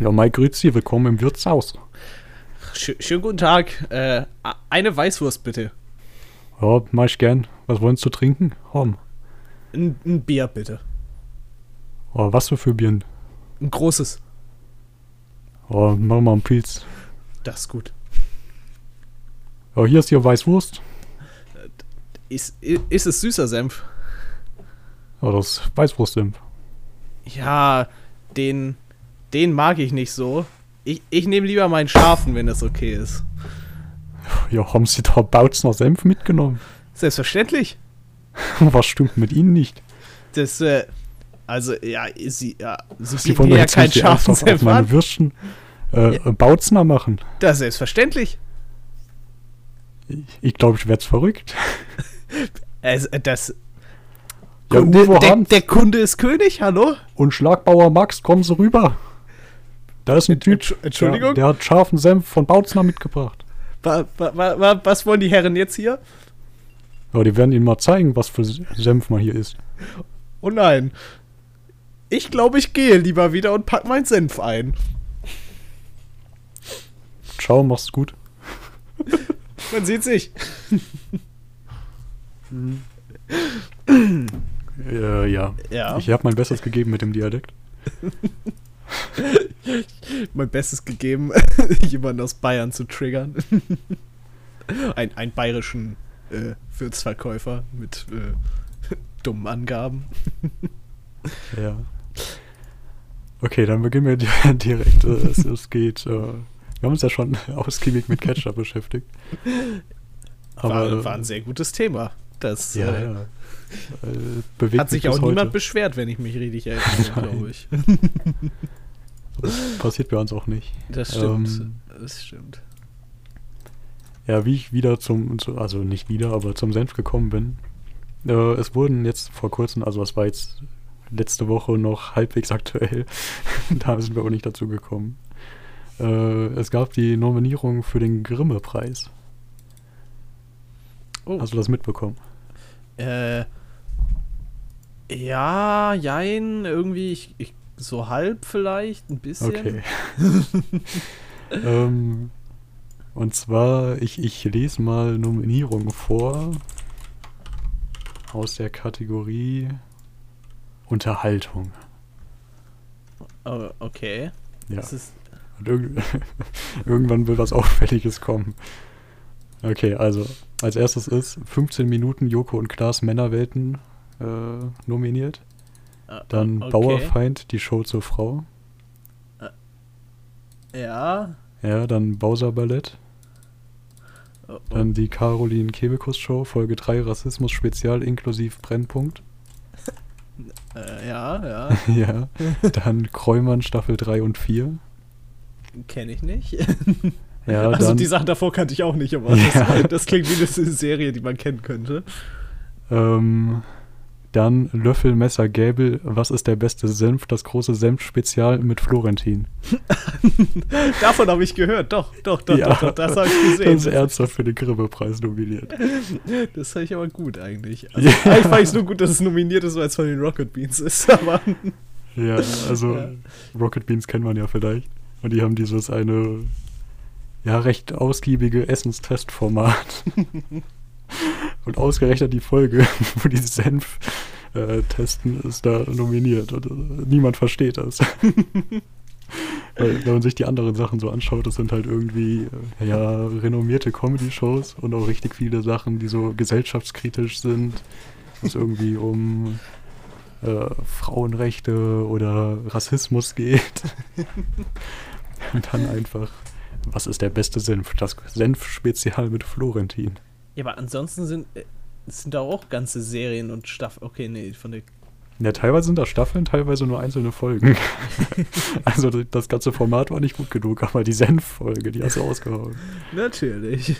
Ja, Mike, grüezi, willkommen im Wirtshaus. Sch schönen guten Tag. Äh, eine Weißwurst bitte. Ja, mach ich gern. Was wollen Sie trinken? Hom. Ein, ein Bier bitte. Oh, was für für Bieren? Ein großes. Oh, machen wir mal einen Pilz. Das ist gut. Ja, hier ist Ihr Weißwurst. Ist, ist es süßer Senf? Ja, das ist Weißwurstsenf. Ja, den, den mag ich nicht so. Ich, ich nehme lieber meinen scharfen, wenn das okay ist. Ja, haben Sie da Bautzner Senf mitgenommen? Selbstverständlich. Was stimmt mit Ihnen nicht? Das, äh, also, ja, sie, ja, sie, Sie wollen ja keinen die scharfen Senf meine. Würstchen äh, Bautzner machen. Das ist selbstverständlich. Ich, glaube, ich werde verrückt. Also, das. Ja, Kunde, Uwe der, der Kunde ist König, hallo? und Schlagbauer Max, kommen Sie rüber. Da ist ein Typ, Entsch- Entschuldigung? Der, der hat scharfen Senf von Bautzner mitgebracht. Wa, wa, wa, wa, was wollen die Herren jetzt hier? Ja, die werden Ihnen mal zeigen, was für Senf man hier isst. Oh nein. Ich glaube, ich gehe lieber wieder und pack meinen Senf ein. Ciao, mach's gut. Man sieht sich. Äh, ja. Ja. Ich habe mein Bestes gegeben mit dem Dialekt. Mein Bestes gegeben, jemanden aus Bayern zu triggern. Ein, einen bayerischen äh, Würzverkäufer mit äh, dummen Angaben. Ja. Okay, dann beginnen wir di- direkt. Äh, es, es geht. Äh, wir haben uns ja schon ausgiebig mit Ketchup beschäftigt. Aber war, war ein sehr gutes Thema. Das ja, äh, ja. Äh, bewegt hat sich auch niemand heute. beschwert, wenn ich mich richtig erinnere, glaube ich. Passiert bei uns auch nicht. Das stimmt. Ähm, das stimmt. Ja, wie ich wieder zum, zu, also nicht wieder, aber zum Senf gekommen bin. Äh, es wurden jetzt vor kurzem, also es war jetzt letzte Woche noch halbwegs aktuell, da sind wir aber nicht dazu gekommen. Äh, es gab die Nominierung für den Grimme-Preis. Oh. Hast du das mitbekommen? Äh, ja, jein, irgendwie, ich, ich, so halb vielleicht, ein bisschen. Okay. ähm, und zwar, ich, ich lese mal Nominierungen vor aus der Kategorie Unterhaltung. Oh, okay. Ja. Und irg irgendwann will was Auffälliges kommen. Okay, also als erstes ist 15 Minuten Joko und Klaas Männerwelten äh, nominiert. Äh, Dann okay. Bauerfeind, die Show zur Frau. Ja. Ja, dann Bowser Ballett. Oh, oh. Dann die Caroline Kebekus Show, Folge 3 Rassismus Spezial inklusiv Brennpunkt. Äh, ja, ja, ja. Dann Kräumann Staffel 3 und 4. kenne ich nicht. Ja, also dann die Sachen davor kannte ich auch nicht, aber Ja. das, das klingt wie eine Serie, die man kennen könnte. Ähm, dann Löffel, Messer, Gäbel. Was ist der beste Senf? Das große Senf-Spezial mit Florentin. Davon habe ich gehört, doch, doch, doch, Ja. doch, doch, das habe ich Das ist gesehen. ernsthaft für den Grimme-Preis nominiert. Das fand ich aber gut eigentlich. Also, Eigentlich fand ich es nur gut, dass es nominiert ist, weil es von den Rocket Beans ist, aber Ja, also Ja. Rocket Beans kennt man ja vielleicht. Und die haben dieses eine, ja, recht ausgiebige Essenstestformat. Und ausgerechnet die Folge, wo die Senf äh, testen, ist da nominiert. Und äh, niemand versteht das. Weil, wenn man sich die anderen Sachen so anschaut, das sind halt irgendwie äh, ja, renommierte Comedy-Shows und auch richtig viele Sachen, die so gesellschaftskritisch sind. Wo es irgendwie um äh, Frauenrechte oder Rassismus geht. und dann einfach, was ist der beste Senf? Das Senf-Spezial mit Florentin. Ja, aber ansonsten sind, äh, sind da auch ganze Serien und Staffeln. Okay, nee, von der. Ja, teilweise sind das Staffeln, teilweise nur einzelne Folgen. also das ganze Format war nicht gut genug, aber die Senf-Folge, die hast du ausgehauen. Natürlich.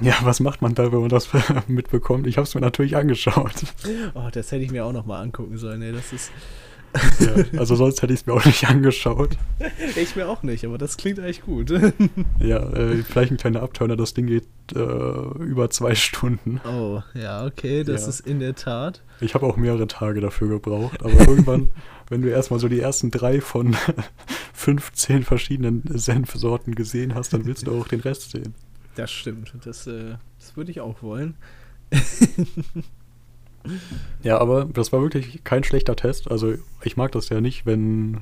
Ja, was macht man da, wenn man das mitbekommt? Ich habe es mir natürlich angeschaut. Oh, das hätte ich mir auch noch mal angucken sollen. Ey. Das ist. Ja, also sonst hätte ich es mir auch nicht angeschaut. Ich mir auch nicht, aber das klingt eigentlich gut. Ja, äh, vielleicht ein kleiner Abturner, das Ding geht äh, über zwei Stunden. Oh, ja, okay, das Ja. ist in der Tat. Ich habe auch mehrere Tage dafür gebraucht, aber irgendwann, wenn du erstmal so die ersten drei von 15 verschiedenen Senfsorten gesehen hast, dann willst du auch den Rest sehen. Das stimmt. Das, äh, das würde ich auch wollen. Ja, aber das war wirklich kein schlechter Test. Also ich mag das ja nicht, wenn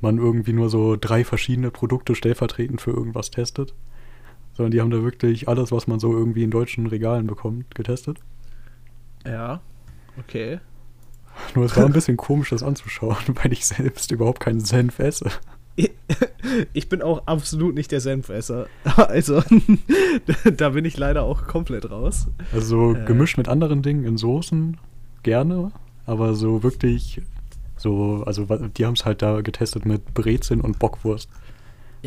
man irgendwie nur so drei verschiedene Produkte stellvertretend für irgendwas testet. Sondern die haben da wirklich alles, was man so irgendwie in deutschen Regalen bekommt, getestet. Ja, okay. Nur es war ein bisschen komisch, das anzuschauen, weil ich selbst überhaupt keinen Senf esse. Ich bin auch absolut nicht der Senfesser. Also, da bin ich leider auch komplett raus. Also so Äh. gemischt mit anderen Dingen in Soßen gerne, aber so wirklich so, also die haben es halt da getestet mit Brezeln und Bockwurst.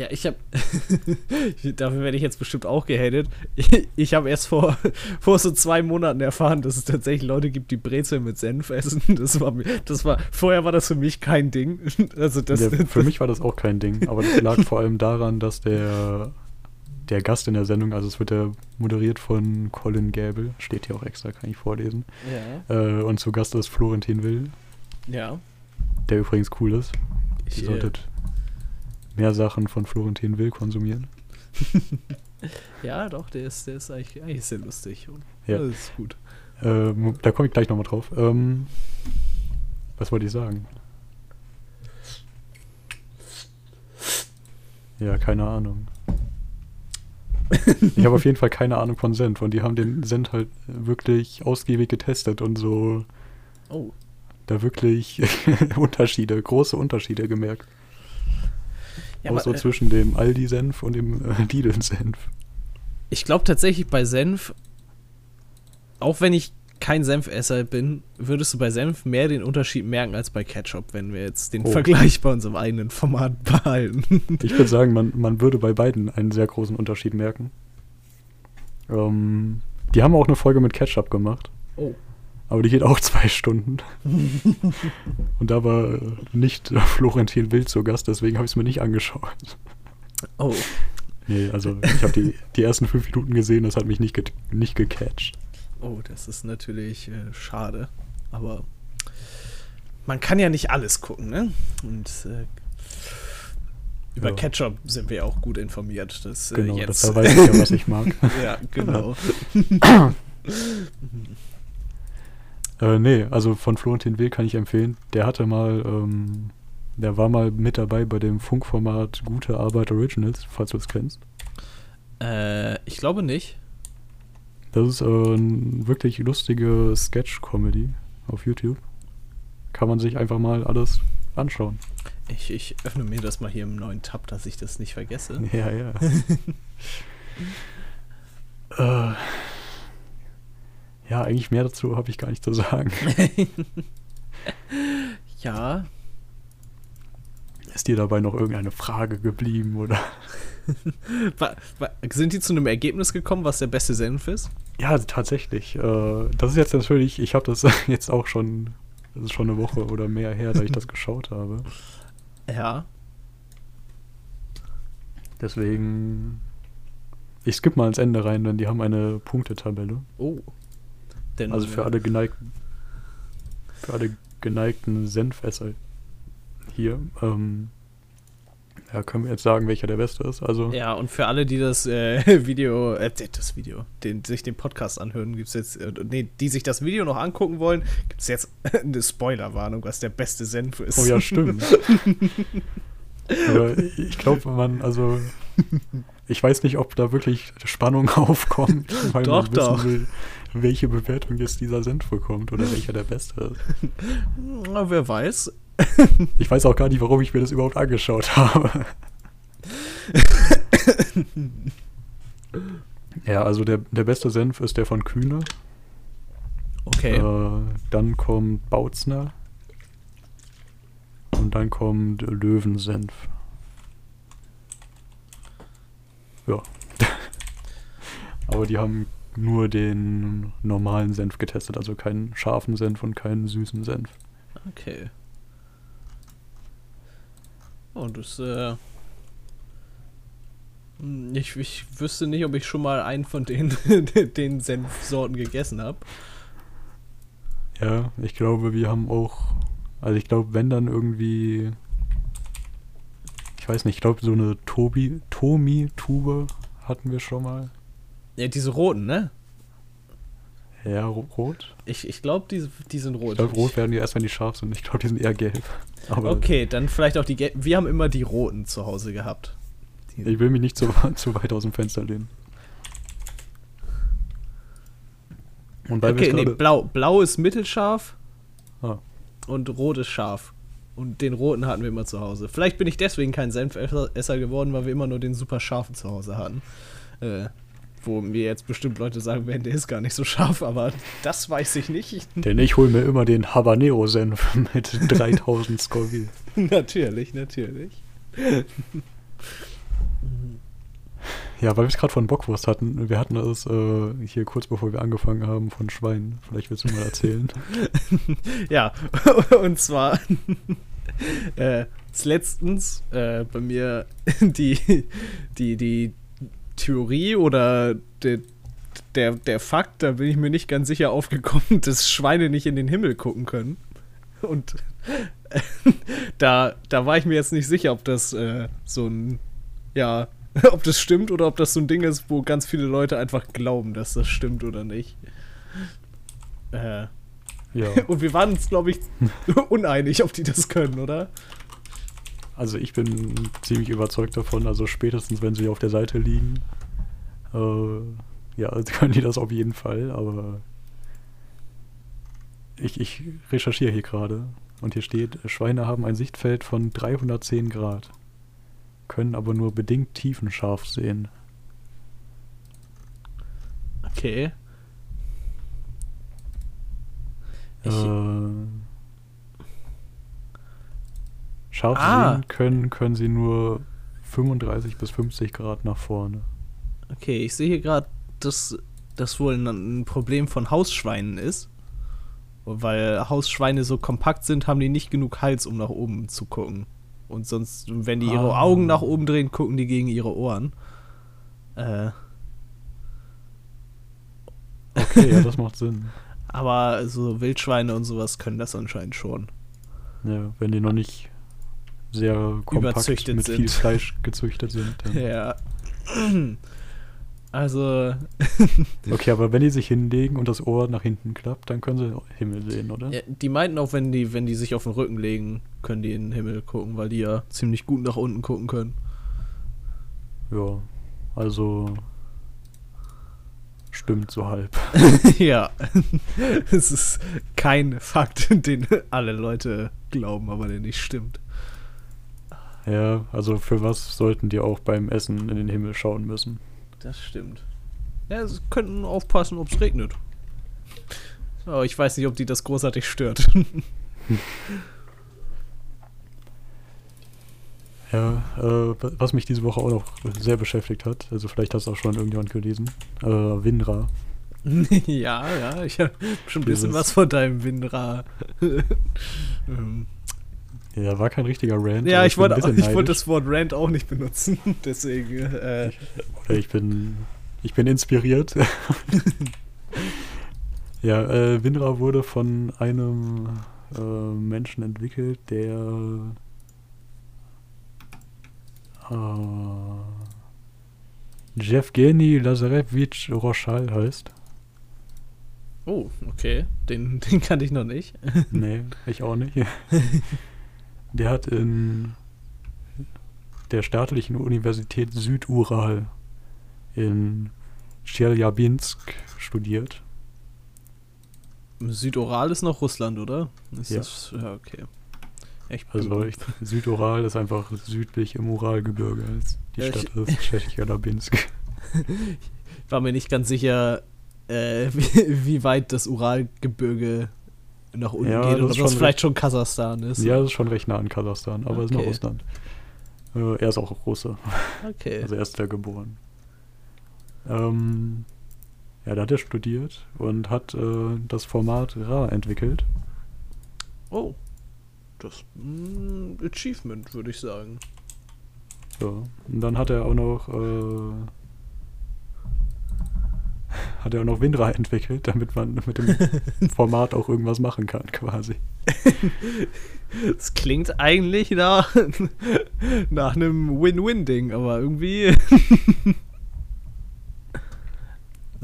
Ja, ich habe. dafür werde ich jetzt bestimmt auch gehatet. Ich, ich habe erst vor, vor so zwei Monaten erfahren, dass es tatsächlich Leute gibt, die Brezeln mit Senf essen. Das war, mir- das war, vorher war das für mich kein Ding. Also das, Ja, für mich war das auch kein Ding, aber das lag vor allem daran, dass der, der Gast in der Sendung, also es wird ja moderiert von Colin Gable, steht hier auch extra, kann ich vorlesen. Ja, Äh, und zu Gast ist Florentin Will, ja. der übrigens cool ist. Ich, Ihr äh, solltet mehr Sachen von Florentin Will konsumieren. ja, doch, der ist, der ist eigentlich, eigentlich sehr lustig. Ja. Das ist gut. Ähm, da komme ich gleich nochmal drauf. Ähm, was wollte ich sagen? Ja, keine Ahnung. Ich habe auf jeden Fall keine Ahnung von Senf und die haben den Senf halt wirklich ausgiebig getestet und so Oh, da wirklich Unterschiede, große Unterschiede gemerkt. Ja, aber, so äh, zwischen dem Aldi-Senf und dem äh, Lidl-Senf. Ich glaube tatsächlich bei Senf, auch wenn ich kein Senfesser bin, würdest du bei Senf mehr den Unterschied merken als bei Ketchup, wenn wir jetzt den Oh. Vergleich bei unserem eigenen Format behalten. Ich würde sagen, man, man würde bei beiden einen sehr großen Unterschied merken. Ähm, die haben auch eine Folge mit Ketchup gemacht, Oh. Aber die geht auch zwei Stunden. Und da war äh, nicht äh, Florentin Wild zu Gast, deswegen habe ich es mir nicht angeschaut. Oh. Nee, also ich habe die, die ersten fünf Minuten gesehen, das hat mich nicht, get nicht gecatcht. Oh, das ist natürlich äh, schade. Aber man kann ja nicht alles gucken, ne? Und äh, über Ja. Ketchup sind wir auch gut informiert. Das, äh, Genau, jetzt. das weiß ich ja, was ich mag. ja, genau. Äh, nee, also von Florentin Will kann ich empfehlen. Der hatte mal, ähm, der war mal mit dabei bei dem Funkformat Gute Arbeit Originals, falls du es kennst. äh, ich glaube nicht. Das ist äh, eine wirklich lustige Sketch-Comedy auf YouTube. Kann man sich einfach mal alles anschauen. Ich, ich öffne mir das mal hier im neuen Tab, dass ich das nicht vergesse. Ja, ja. äh, ja, eigentlich mehr dazu habe ich gar nicht zu sagen. Ja, Ist dir dabei noch irgendeine Frage geblieben oder? Sind die zu einem Ergebnis gekommen, was der beste Senf ist? Ja, tatsächlich. Äh, das ist jetzt natürlich, ich habe das jetzt auch schon, das ist schon eine Woche oder mehr her, da ich das geschaut habe. Ja. Deswegen, ich skippe mal ins Ende rein, denn die haben eine Punktetabelle. Oh. Denn, Also für alle geneigten, für alle geneigten Senfesser hier. Ähm, ja, können wir jetzt sagen, welcher der beste ist. Also Ja, und für alle, die das äh, Video, äh, das Video, den, sich den Podcast anhören, gibt es jetzt, äh, nee, die sich das Video noch angucken wollen, gibt es jetzt eine Spoilerwarnung, was der beste Senf ist. Oh ja, stimmt. Aber ich glaube, man, also, ich weiß nicht, ob da wirklich Spannung aufkommt, weil Doch, man wissen doch. will, welche Bewertung jetzt dieser Senf bekommt oder welcher der beste ist. Na, wer weiß. Ich weiß auch gar nicht, warum ich mir das überhaupt angeschaut habe. ja, also der, der beste Senf ist der von Kühne. Okay. Äh, dann kommt Bautzner. Und dann kommt Löwensenf. Ja. Aber die haben nur den normalen Senf getestet, also keinen scharfen Senf und keinen süßen Senf. Okay. Oh, das, äh. hm, Ich, ich wüsste nicht, ob ich schon mal einen von den, den Senfsorten gegessen habe. Ja, ich glaube, wir haben auch. Also ich glaube, wenn dann irgendwie. Ich weiß nicht, ich glaube, so eine Tobi, Tomi-Tube hatten wir schon mal. Ja, diese roten, ne? Ja, ro- rot. Ich, ich glaube, die, die sind rot. Ich glaube, rot werden die erst, wenn die scharf sind. Ich glaube, die sind eher gelb. Aber Okay, dann vielleicht auch die gelben. Wir haben immer die roten zu Hause gehabt. Ich will mich nicht zu, zu weit aus dem Fenster lehnen. Und weil okay, nee, blau, blau ist mittelscharf Ah. und rot ist scharf. Und den roten hatten wir immer zu Hause. Vielleicht bin ich deswegen kein Senfesser geworden, weil wir immer nur den super scharfen zu Hause hatten. Äh, wo mir jetzt bestimmt Leute sagen werden, der ist gar nicht so scharf, aber das weiß ich nicht. Denn ich hole mir immer den Habanero-Senf mit 3000 Scoville. natürlich, natürlich. Ja, weil wir es gerade von Bockwurst hatten. Wir hatten es äh, hier kurz bevor wir angefangen haben von Schwein. Vielleicht willst du mal erzählen. Ja, und zwar äh, letztens äh, bei mir die, die, die Theorie oder der, der, der Fakt, da bin ich mir nicht ganz sicher aufgekommen, dass Schweine nicht in den Himmel gucken können. Und da, da war ich mir jetzt nicht sicher, ob das äh, so ein, ja, ob das stimmt oder ob das so ein Ding ist, wo ganz viele Leute einfach glauben, dass das stimmt oder nicht. Äh, Ja. und wir waren uns, glaube ich, uneinig, ob die das können, oder? Also ich bin ziemlich überzeugt davon, also spätestens wenn sie auf der Seite liegen, äh, ja, können die das auf jeden Fall, aber ich, ich recherchiere hier gerade und hier steht, Schweine haben ein Sichtfeld von 310 Grad, können aber nur bedingt tiefenscharf sehen. Okay. Ich- Äh, scharf Ah. sehen können, können sie nur 35 bis 50 Grad nach vorne. Okay, ich sehe hier gerade, dass das wohl ein, Problem von Hausschweinen ist. Weil Hausschweine so kompakt sind, haben die nicht genug Hals, um nach oben zu gucken. Und sonst, wenn die ihre Ah. Augen nach oben drehen, gucken die gegen ihre Ohren. Äh, Okay, ja, das macht Sinn. aber so Wildschweine und sowas können das anscheinend schon. Ja, wenn die noch nicht sehr kompakt mit viel sind. Fleisch gezüchtet sind. Dann. Ja. Also, Okay, aber wenn die sich hinlegen und das Ohr nach hinten klappt, dann können sie Himmel sehen, oder? Ja, die meinten auch, wenn die, wenn die sich auf den Rücken legen, können die in den Himmel gucken, weil die ja ziemlich gut nach unten gucken können. Ja, also stimmt so halb. ja. Es ist kein Fakt, den alle Leute glauben, aber der nicht stimmt. Ja, also für was sollten die auch beim Essen in den Himmel schauen müssen? Das stimmt. Ja, sie könnten aufpassen, ob es regnet. Aber ich weiß nicht, ob die das großartig stört. Ja, äh, wa- was mich diese Woche auch noch sehr beschäftigt hat, also vielleicht hast du auch schon irgendjemand gelesen, äh, Winra. ja, ja, ich habe schon ein bisschen Dieses- was von deinem Windra. ähm, Ja, war kein richtiger Rant. ja, ich ein wollte ich wollte das Wort Rant auch nicht benutzen. Deswegen, äh, Oder ich bin, ich bin inspiriert. ja, äh, Winra wurde von einem äh, Menschen entwickelt, der äh, Jevgeny Lazarevich Rochal heißt. oh, okay. Den, den kannte ich noch nicht. Nee, ich auch nicht. Der hat in der staatlichen Universität Südural in Chelyabinsk studiert. Südoral ist noch Russland, oder? Ist Ja. Das, ja, okay. Ich Also ich, Südural ist einfach südlich im Uralgebirge. Die Ja, ich- Stadt ist Tschechisch-Labinsk. war mir nicht ganz sicher, äh, wie, wie weit das Uralgebirge nach unten Ja, geht oder schon vielleicht schon Kasachstan ist. Ja, das ist schon recht nah an Kasachstan, aber es ist noch Okay. Russland. Äh, er ist auch Russe, Okay. also er ist da geboren. Ähm, ja, da hat er studiert und hat äh, das Format RA entwickelt. oh. Das ein Achievement, würde ich sagen. Ja. Und dann hat er auch noch äh, hat er auch noch WinRAR entwickelt, damit man mit dem Format auch irgendwas machen kann, quasi. Das klingt eigentlich nach, nach einem Win-Win-Ding, aber irgendwie.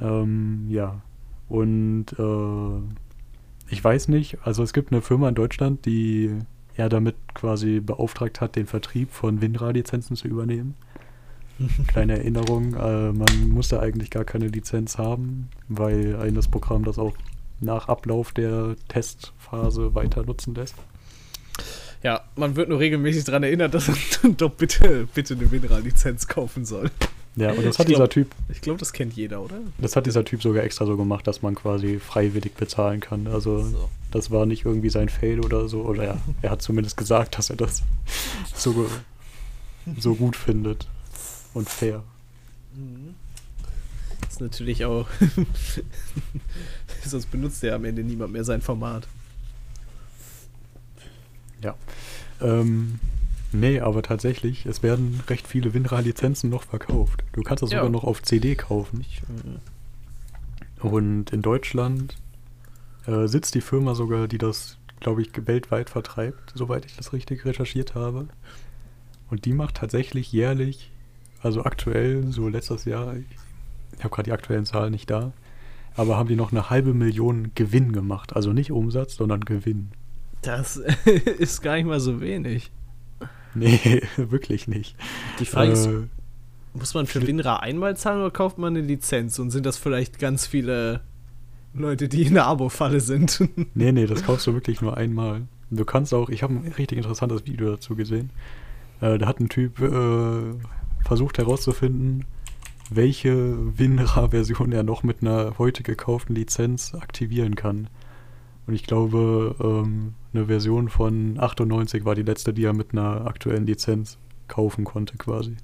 ähm, ja. Und äh, ich weiß nicht, also es gibt eine Firma in Deutschland, die er damit quasi beauftragt hat, den Vertrieb von WinRAR-Lizenzen zu übernehmen. Kleine Erinnerung, äh, man musste eigentlich gar keine Lizenz haben, weil ein das Programm das auch nach Ablauf der Testphase weiter nutzen lässt. Ja, man wird nur regelmäßig daran erinnert, dass man doch bitte, bitte eine WinRAR-Lizenz kaufen soll. Ja, und das hat glaub, dieser Typ. Ich glaube, das kennt jeder, oder? Das hat dieser Typ sogar extra so gemacht, dass man quasi freiwillig bezahlen kann. Also, so. das war nicht irgendwie sein Fail oder so. Oder ja, er hat zumindest gesagt, dass er das so, so gut findet. Und fair. Mhm. Das ist natürlich auch. Sonst benutzt er am Ende niemand mehr sein Format. Ja. Ähm, Nee, aber tatsächlich, es werden recht viele WinRAR-Lizenzen noch verkauft. Du kannst das ja. sogar noch auf CD kaufen. Ich, äh Und in Deutschland äh, sitzt die Firma sogar, die das, glaube ich, weltweit vertreibt, soweit ich das richtig recherchiert habe. Und die macht tatsächlich jährlich, also aktuell, so letztes Jahr, ich habe gerade die aktuellen Zahlen nicht da, aber haben die noch eine halbe Million Gewinn gemacht. Also nicht Umsatz, sondern Gewinn. Das ist gar nicht mal so wenig. Nee, wirklich nicht. Die Frage äh, ist, muss man für WinRAR einmal zahlen oder kauft man eine Lizenz? Und sind das vielleicht ganz viele Leute, die in der Abo-Falle sind? nee, nee, das kaufst du wirklich nur einmal. Du kannst auch, ich habe ein richtig interessantes Video dazu gesehen. Äh, da hat ein Typ äh, versucht herauszufinden, welche WinRAR-Version er noch mit einer heute gekauften Lizenz aktivieren kann. Und ich glaube, ähm, eine Version von 98 war die letzte, die er mit einer aktuellen Lizenz kaufen konnte, quasi.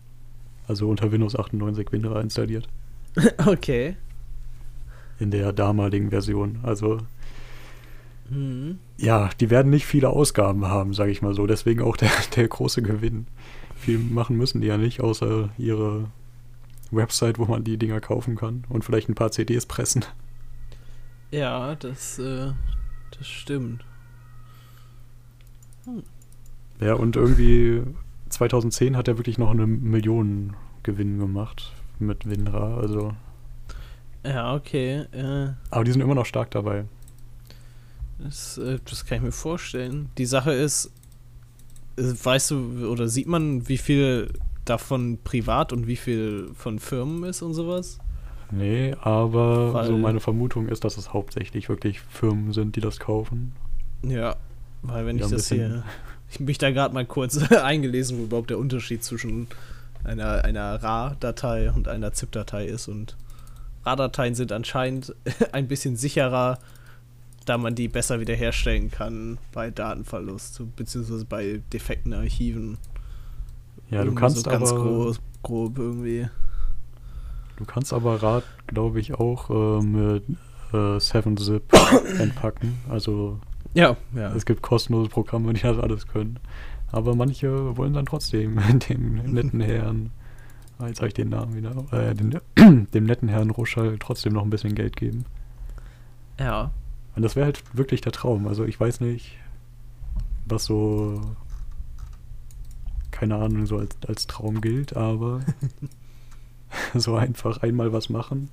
Also unter Windows 98 WinRAR installiert. Okay. In der damaligen Version. Also. Mhm. Ja, die werden nicht viele Ausgaben haben, sage ich mal so. Deswegen auch der, der große Gewinn. Viel machen müssen die ja nicht, außer ihre Website, wo man die Dinger kaufen kann und vielleicht ein paar CDs pressen. Ja, das, äh, das stimmt. Hm. Ja, und irgendwie 2010 hat er wirklich noch eine Million Gewinn gemacht mit WinRAR, also. Ja, okay. Äh, Aber die sind immer noch stark dabei. Das, äh, das kann ich mir vorstellen. Die Sache ist, weißt du, oder sieht man, wie viel davon privat und wie viel von Firmen ist und sowas? Nee, aber Weil, so meine Vermutung ist, dass es hauptsächlich wirklich Firmen sind, die das kaufen. Ja, weil wenn ich das hier. Ich mich da gerade mal kurz eingelesen, wo überhaupt der Unterschied zwischen einer, einer RAR-Datei und einer ZIP-Datei ist. Und RAR-Dateien sind anscheinend ein bisschen sicherer, da man die besser wiederherstellen kann bei Datenverlust, beziehungsweise bei defekten Archiven. Ja, du kannst so ganz aber, groß, grob irgendwie. Du kannst aber RAR, glaube ich, auch äh, mit äh, 7-Zip entpacken. Also ja, ja. Es gibt kostenlose Programme, die das alles können. Aber manche wollen dann trotzdem dem netten Herrn, jetzt habe ich den Namen wieder, äh, den, dem netten Herrn Ruschall trotzdem noch ein bisschen Geld geben. Ja. Und das wäre halt wirklich der Traum. Also ich weiß nicht, was so, keine Ahnung, so als, als Traum gilt, aber so einfach einmal was machen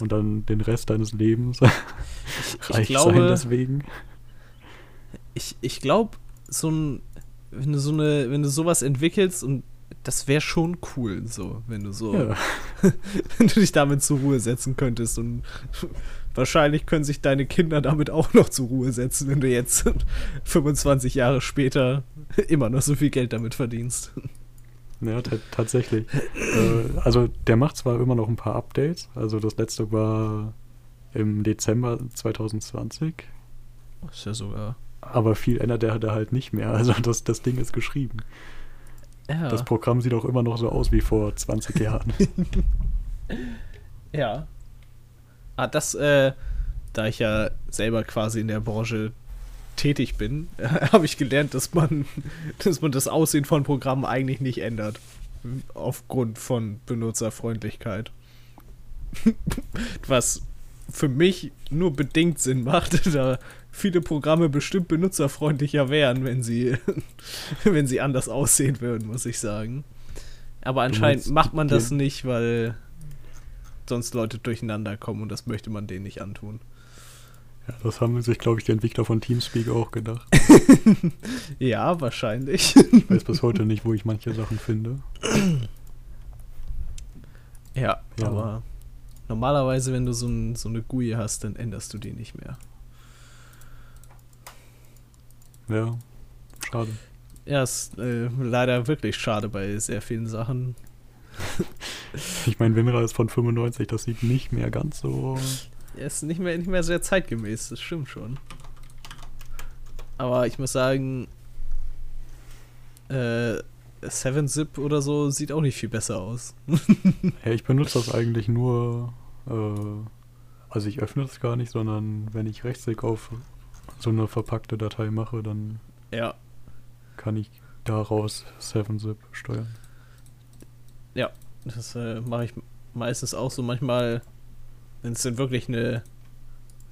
und dann den Rest deines Lebens ich, reich glaube, sein deswegen. Ich, ich glaube, so ein, wenn du so eine, wenn du sowas entwickelst und das wäre schon cool, so, wenn du so, ja. wenn du dich damit zur Ruhe setzen könntest und wahrscheinlich können sich deine Kinder damit auch noch zur Ruhe setzen, wenn du jetzt 25 Jahre später immer noch so viel Geld damit verdienst. Ja, tatsächlich. äh, also der macht zwar immer noch ein paar Updates. Also das letzte war im Dezember 2020. Ist ja sogar. Aber viel ändert er da halt nicht mehr. Also das, das Ding ist geschrieben. Ja. Das Programm sieht auch immer noch so aus wie vor 20 Jahren. ja. Ah, das, äh, da ich ja selber quasi in der Branche tätig bin, habe ich gelernt, dass man, dass man das Aussehen von Programmen eigentlich nicht ändert. Aufgrund von Benutzerfreundlichkeit. Was für mich nur bedingt Sinn macht, da viele Programme bestimmt benutzerfreundlicher wären, wenn sie, wenn sie anders aussehen würden, muss ich sagen. Aber anscheinend macht man das nicht, weil sonst Leute durcheinander kommen und das möchte man denen nicht antun. Ja, das haben sich, glaube ich, die Entwickler von Teamspeak auch gedacht. ja, wahrscheinlich. Ich weiß bis heute nicht, wo ich manche Sachen finde. Ja, ja. aber normalerweise, wenn du so, ein, so eine GUI hast, dann änderst du die nicht mehr. Ja, schade. Ja, ist äh, leider wirklich schade bei sehr vielen Sachen. ich meine, Winra ist von 95, das sieht nicht mehr ganz so. Ja, ist nicht mehr, nicht mehr sehr zeitgemäß, das stimmt schon. Aber ich muss sagen, äh, 7-Zip oder so sieht auch nicht viel besser aus. ja, ich benutze das eigentlich nur, äh, also ich öffne das gar nicht, sondern wenn ich Rechtsklick auf so eine verpackte Datei mache, dann ja. kann ich daraus 7-Zip steuern. Ja, das äh, mache ich meistens auch so. Manchmal, wenn es denn wirklich eine,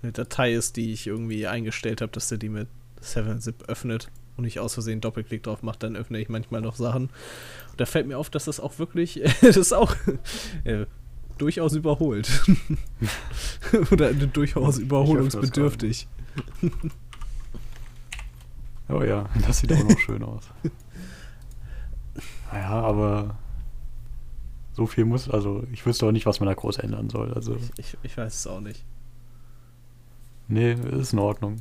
eine Datei ist, die ich irgendwie eingestellt habe, dass der die mit 7-Zip öffnet und ich aus Versehen Doppelklick drauf mache, dann öffne ich manchmal noch Sachen. Und da fällt mir auf, dass das auch wirklich, das ist auch äh, durchaus überholt. Oder durchaus überholungsbedürftig. oh ja, das sieht auch noch schön aus. Naja, aber so viel muss, also ich wüsste auch nicht, was man da groß ändern soll. Also ich, ich, ich weiß es auch nicht. Nee, ist in Ordnung.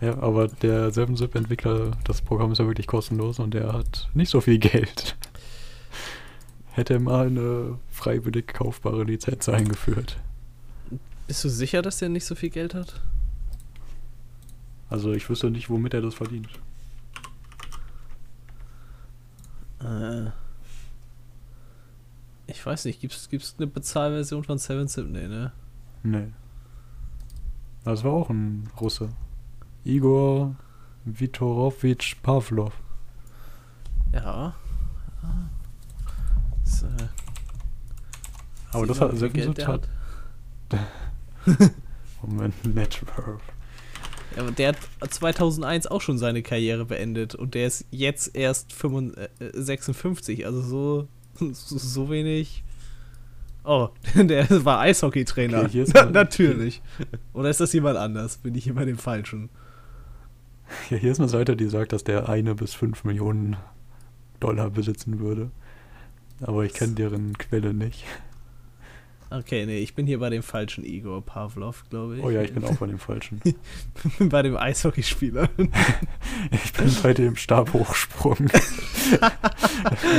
Ja, aber der 7-Zip-Entwickler, das Programm ist ja wirklich kostenlos und der hat nicht so viel Geld. Hätte mal eine freiwillig kaufbare Lizenz eingeführt. Bist du sicher, dass der nicht so viel Geld hat? Also ich wüsste nicht, womit er das verdient. Äh. Ich weiß nicht, gibt es eine Bezahlversion von 7-Zip? Nee, ne? Nee. Das war auch ein Russe. Igor Vitorowitsch Pavlov. Ja. Das, äh, Aber das hat, also Geld hat. Moment, Network. Ja, aber der hat 2001 auch schon seine Karriere beendet und der ist jetzt erst 55, 56, äh, also so so, wenig. Oh, der war Eishockeytrainer. Okay, Na, natürlich. Oder ist das jemand anders? Bin ich immer dem Falschen? Ja, hier ist eine Seite, die sagt, dass der eine bis fünf Millionen Dollar besitzen würde. Aber ich kenne deren Quelle nicht. Okay, nee, ich bin hier bei dem falschen Igor Pavlov, glaube ich. Oh ja, ich bin auch bei dem falschen. ich bin bei dem Eishockeyspieler. ich bin bei dem Stabhochsprung.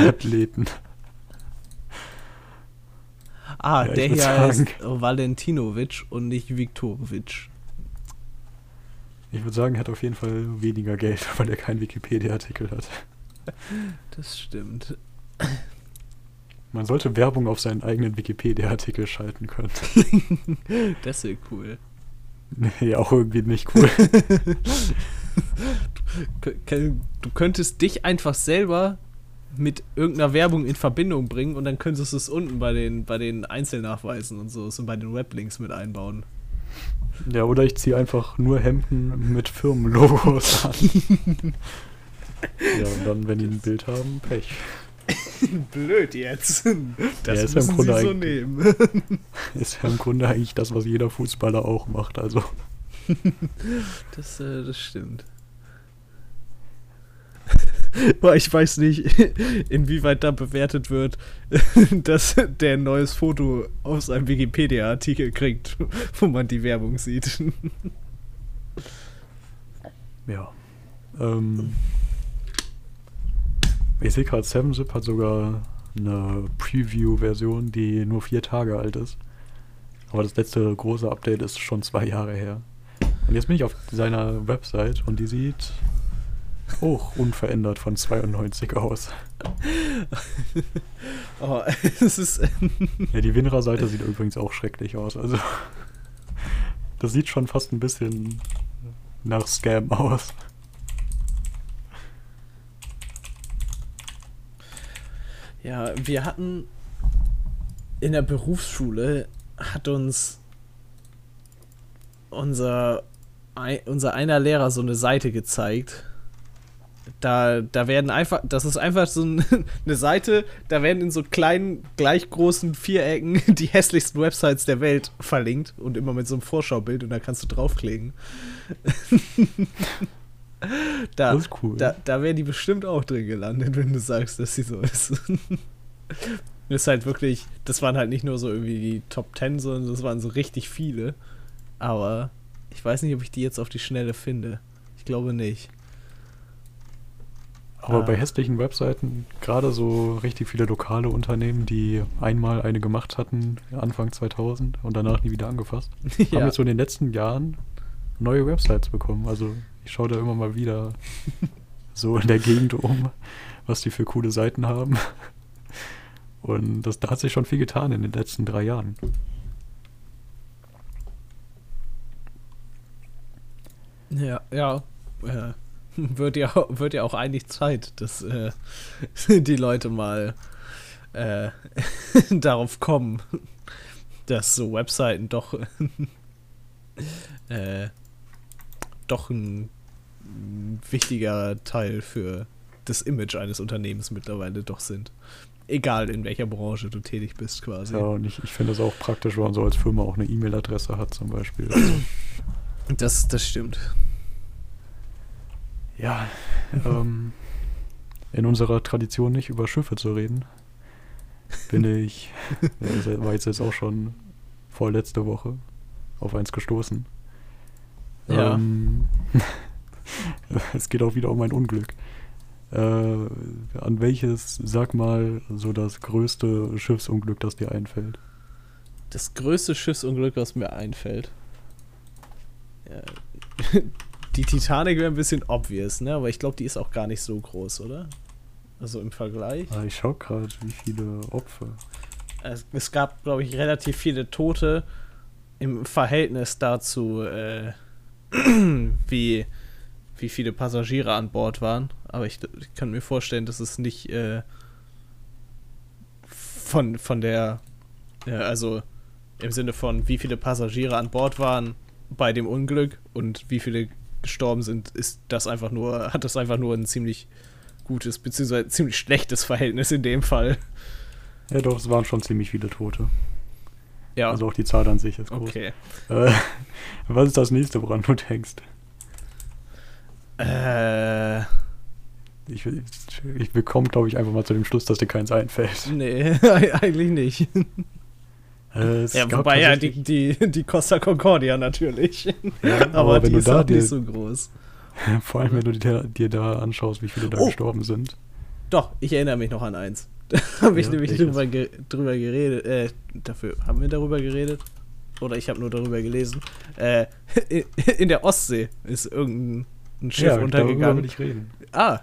Athleten. Ah, ja, der hier sagen, heißt Valentinovic und nicht Viktorovic. Ich würde sagen, er hat auf jeden Fall weniger Geld, weil er keinen Wikipedia-Artikel hat. Das stimmt. Man sollte Werbung auf seinen eigenen Wikipedia-Artikel schalten können. das wäre cool. Nee, auch irgendwie nicht cool. du, du könntest dich einfach selber mit irgendeiner Werbung in Verbindung bringen und dann könntest du es unten bei den, bei den Einzelnachweisen und so und bei den Weblinks mit einbauen. Ja, oder ich ziehe einfach nur Hemden mit Firmenlogos an. ja, und dann, wenn die ein Bild haben, Pech. Blöd jetzt. Das ja, ist müssen ja Sie so nehmen. ist ja im Grunde eigentlich das, was jeder Fußballer auch macht, also. das, äh, das stimmt. Weil ich weiß nicht, inwieweit da bewertet wird, dass der ein neues Foto auf seinem Wikipedia-Artikel kriegt, wo man die Werbung sieht. Ja. Ähm, ich sehe gerade, 7-Zip hat sogar eine Preview-Version, die nur vier Tage alt ist. Aber das letzte große Update ist schon zwei Jahre her. Und jetzt bin ich auf seiner Website und die sieht auch unverändert von 92 aus. oh, es ist. ja, die Winra-Seite sieht übrigens auch schrecklich aus. Also, das sieht schon fast ein bisschen nach Scam aus. Ja, wir hatten in der Berufsschule hat uns unser, unser einer Lehrer so eine Seite gezeigt. Da, da werden einfach, das ist einfach so ein, eine Seite, da werden in so kleinen, gleich großen Vierecken die hässlichsten Websites der Welt verlinkt und immer mit so einem Vorschaubild und da kannst du draufklicken. da, Das ist cool. Da, da wäre die bestimmt auch drin gelandet, wenn du sagst, dass sie so ist. Das ist halt wirklich, das waren halt nicht nur so irgendwie die Top 10, sondern das waren so richtig viele. Aber ich weiß nicht, ob ich die jetzt auf die Schnelle finde. Ich glaube nicht. Aber bei hässlichen Webseiten, gerade so richtig viele lokale Unternehmen, die einmal eine gemacht hatten, Anfang 2000 und danach nie wieder angefasst, haben ja. jetzt so in den letzten Jahren neue Websites bekommen. Also ich schaue da immer mal wieder so in der Gegend um, was die für coole Seiten haben. Und das, da hat sich schon viel getan in den letzten drei Jahren. Ja, ja. Äh, wird, ja wird ja auch eigentlich Zeit, dass äh, die Leute mal äh, darauf kommen, dass so Webseiten doch, äh, doch ein, wichtiger Teil für das Image eines Unternehmens mittlerweile doch sind. Egal in welcher Branche du tätig bist, quasi. Ja, und ich, ich finde es auch praktisch, wenn man so als Firma auch eine E-Mail-Adresse hat zum Beispiel. Das, das stimmt. Ja, ähm, in unserer Tradition nicht über Schiffe zu reden, bin ich, war jetzt, jetzt auch schon vorletzte Woche, auf eins gestoßen. Ja. Ähm, es geht auch wieder um ein Unglück. Äh, an welches, sag mal, so das größte Schiffsunglück, das dir einfällt? Das größte Schiffsunglück, was mir einfällt. Ja. Die Titanic wäre ein bisschen obvious, ne? Aber ich glaube, die ist auch gar nicht so groß, oder? Also im Vergleich. Ah, ich schau gerade, wie viele Opfer. Es, es gab, glaube ich, relativ viele Tote im Verhältnis dazu, äh, wie, wie viele Passagiere an Bord waren. Aber ich, ich kann mir vorstellen, dass es nicht äh, von, von der, ja, also im Sinne von, wie viele Passagiere an Bord waren bei dem Unglück und wie viele gestorben sind, ist das einfach nur, hat das einfach nur ein ziemlich gutes, beziehungsweise ziemlich schlechtes Verhältnis in dem Fall. Ja, doch, es waren schon ziemlich viele Tote. Ja, Also auch die Zahl an sich ist groß. okay. Äh, was ist das nächste, woran du denkst? Äh, Ich, ich, ich bekomme, glaube ich, einfach mal zu dem Schluss, dass dir keins einfällt. nee, eigentlich nicht. Es Ja, wobei ja die, die, die Costa Concordia natürlich. Ja, aber aber wenn die du ist da auch dir- nicht so groß. Vor allem, wenn du dir, dir da anschaust, wie viele da Oh. gestorben sind. Doch, ich erinnere mich noch an eins. Da habe ich Ja, nämlich drüber, ge drüber geredet. Äh, dafür haben wir darüber geredet? Oder ich habe nur darüber gelesen. Äh, in, in der Ostsee ist irgendein ein Schiff darüber untergegangen. will ich reden. Ah.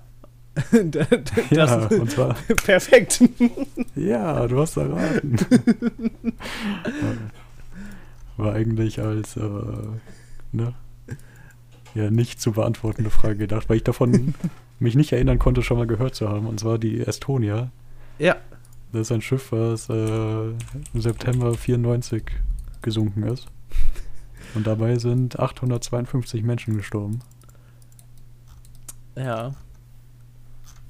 Da- da- das Ja, und zwar, perfekt. ja, du hast erraten. War eigentlich als, äh, ne, ja, nicht zu beantwortende Frage gedacht, weil ich davon mich nicht erinnern konnte, schon mal gehört zu haben. Und zwar die Estonia. ja. Das ist ein Schiff, was äh, im September 94 gesunken ist. Und dabei sind 852 Menschen gestorben. Ja.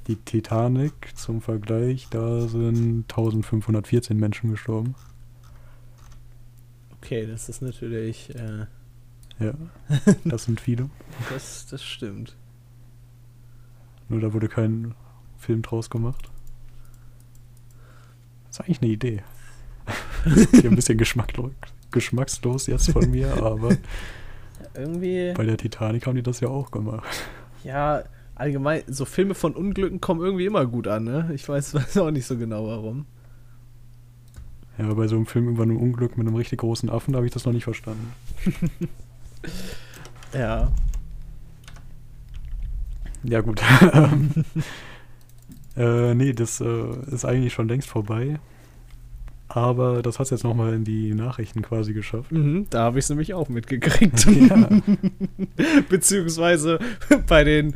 Die Titanic zum Vergleich, da sind 1514 Menschen gestorben. Okay, das ist natürlich. Äh, Ja, das sind viele. das, das stimmt. Nur da wurde kein Film draus gemacht. Das ist eigentlich eine Idee. Hier ein bisschen geschmacklos, geschmackslos jetzt von mir, aber Irgendwie. bei der Titanic haben die das ja auch gemacht. Ja, allgemein, so Filme von Unglücken kommen irgendwie immer gut an, ne? Ich weiß, weiß auch nicht so genau warum. Ja, bei so einem Film über ein Unglück mit einem richtig großen Affen, da habe ich das noch nicht verstanden. Ja. Ja, gut. äh, nee, das äh, ist eigentlich schon längst vorbei. Aber das hat es jetzt nochmal in die Nachrichten quasi geschafft. Mhm, da habe ich es nämlich auch mitgekriegt. Ja. Beziehungsweise bei den,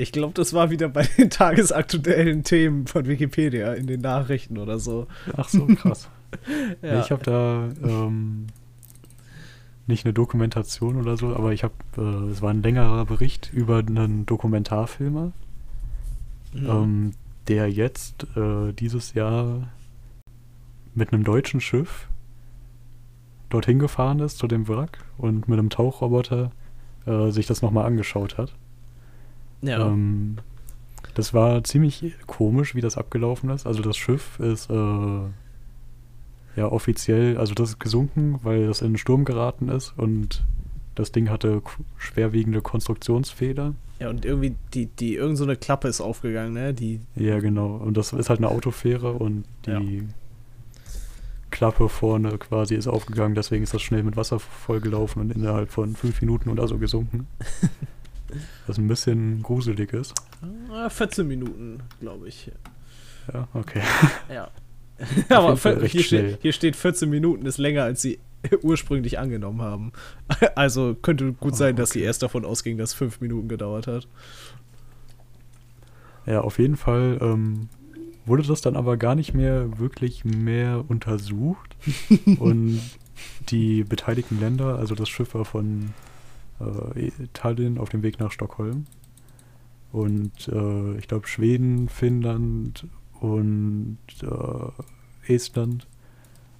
ich glaube, das war wieder bei den tagesaktuellen Themen von Wikipedia in den Nachrichten oder so. Ach so, krass. Ja. Ich habe da ähm, nicht eine Dokumentation oder so, aber ich habe, äh, es war ein längerer Bericht über einen Dokumentarfilmer, Mhm. ähm, der jetzt äh, dieses Jahr mit einem deutschen Schiff dorthin gefahren ist zu dem Wrack und mit einem Tauchroboter äh, sich das nochmal angeschaut hat. Ja. Ähm, das war ziemlich komisch, wie das abgelaufen ist. Also das Schiff ist äh, ja offiziell, also das ist gesunken, weil das in einen Sturm geraten ist und das Ding hatte schwerwiegende Konstruktionsfehler. ja, und irgendwie die, die, irgend so eine Klappe ist aufgegangen, ne? Die, Ja, genau. Und das ist halt eine Autofähre und die Ja. Klappe vorne quasi ist aufgegangen, deswegen ist das schnell mit Wasser vollgelaufen und innerhalb von fünf Minuten oder so gesunken. Was ein bisschen gruselig ist. äh, 14 Minuten, glaube ich. Ja, okay. Ja. Aber hier, steht, hier steht 14 Minuten ist länger, als sie ursprünglich angenommen haben. Also könnte gut Oh, sein, dass sie okay. erst davon ausging, dass fünf Minuten gedauert hat. Ja, auf jeden Fall ähm, wurde das dann aber gar nicht mehr wirklich mehr untersucht. und die beteiligten Länder, also das Schiff war von äh, Tallinn auf dem Weg nach Stockholm. Und äh, ich glaube Schweden, Finnland und äh, Estland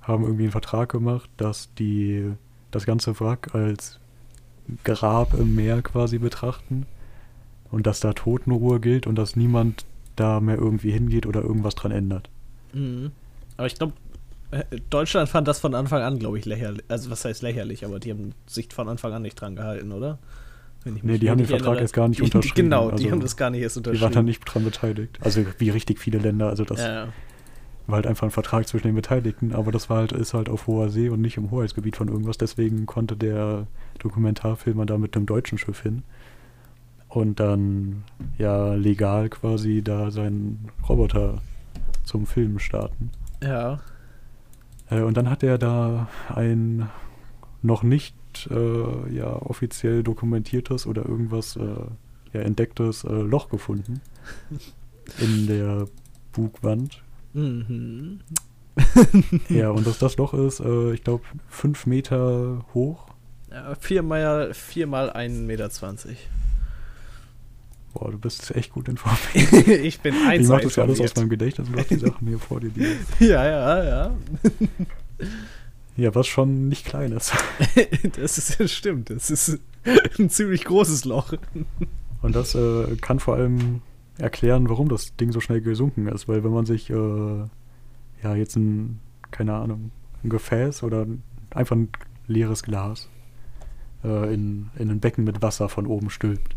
haben irgendwie einen Vertrag gemacht, dass die das ganze Wrack als Grab im Meer quasi betrachten und dass da Totenruhe gilt und dass niemand da mehr irgendwie hingeht oder irgendwas dran ändert. Mhm. Aber ich glaube, Deutschland fand das von Anfang an, glaube ich, lächerlich. Also, was heißt lächerlich, aber die haben sich von Anfang an nicht dran gehalten, oder? Wenn Nee, die haben den Vertrag erinnere. erst gar nicht Die- unterschrieben, Genau, die also haben das gar nicht erst Die unterschrieben. waren da nicht dran beteiligt. Also wie richtig viele Länder, also das ja, ja. war halt einfach ein Vertrag zwischen den Beteiligten, aber das war halt, ist halt auf hoher See und nicht im Hoheitsgebiet von irgendwas. Deswegen konnte der Dokumentarfilmer da mit einem deutschen Schiff hin und dann ja legal quasi da seinen Roboter zum Filmen starten. ja. Äh, und dann hat er da ein noch nicht äh, ja, offiziell dokumentiertes oder irgendwas äh, ja, entdecktes äh, Loch gefunden in der Bugwand. Mhm. ja, und dass das Loch ist, ich glaube, fünf Meter hoch. ja viermal, viermal 1,20 Meter. Boah, du bist echt gut informiert. ich bin eins Ich mach das ja alles aus meinem Gedächtnis und du hast die Sachen hier vor dir. Die, Ja, ja, ja. ja, was schon nicht klein ist. Das ist das stimmt. Das ist ein ziemlich großes Loch. Und das äh, kann vor allem erklären, warum das Ding so schnell gesunken ist. Weil wenn man sich äh, ja jetzt ein, keine Ahnung, ein Gefäß oder einfach ein leeres Glas äh, in, in ein Becken mit Wasser von oben stülpt,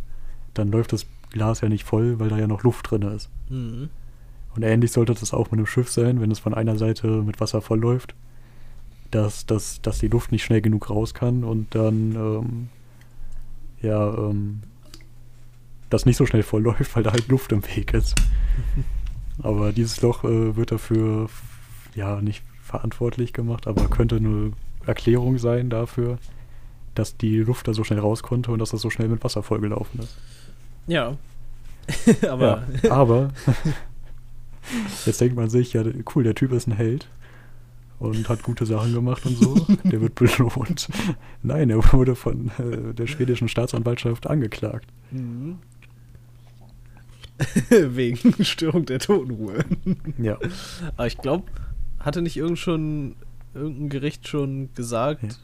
dann läuft das Glas ja nicht voll, weil da ja noch Luft drin ist. Mhm. Und ähnlich sollte das auch mit einem Schiff sein, wenn es von einer Seite mit Wasser vollläuft, dass, dass, dass die Luft nicht schnell genug raus kann und dann ähm, ja, ähm, das nicht so schnell vollläuft, weil da halt Luft im Weg ist. aber dieses Loch äh, wird dafür ja nicht verantwortlich gemacht, aber könnte eine Erklärung sein dafür, dass die Luft da so schnell raus konnte und dass das so schnell mit Wasser vollgelaufen ist. Ja. Aber ja, aber jetzt denkt man sich, ja, cool, der Typ ist ein Held und hat gute Sachen gemacht und so. Der wird belohnt. Nein, er wurde von äh, der schwedischen Staatsanwaltschaft angeklagt. Mhm. Wegen Störung der Totenruhe. Ja. Aber ich glaube, hatte nicht irgend schon irgendein Gericht schon gesagt?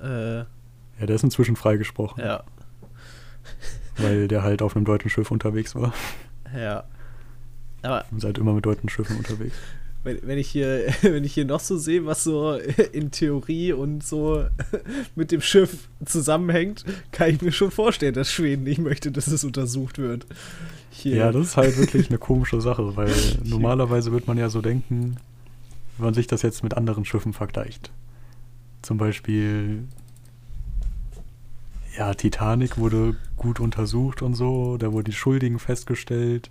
Äh, Ja, der ist inzwischen freigesprochen, ja, weil der halt auf einem deutschen Schiff unterwegs war. ja. Aber Und seid immer mit deutschen Schiffen unterwegs. wenn, wenn ich hier, wenn ich hier noch so sehe, was so in Theorie und so mit dem Schiff zusammenhängt, kann ich mir schon vorstellen, dass Schweden nicht möchte, dass es untersucht wird. Hier. Ja, das ist halt wirklich eine komische Sache, weil normalerweise wird man ja so denken, wenn man sich das jetzt mit anderen Schiffen vergleicht. Zum Beispiel, ja, Titanic wurde gut untersucht und so, da wurden die Schuldigen festgestellt.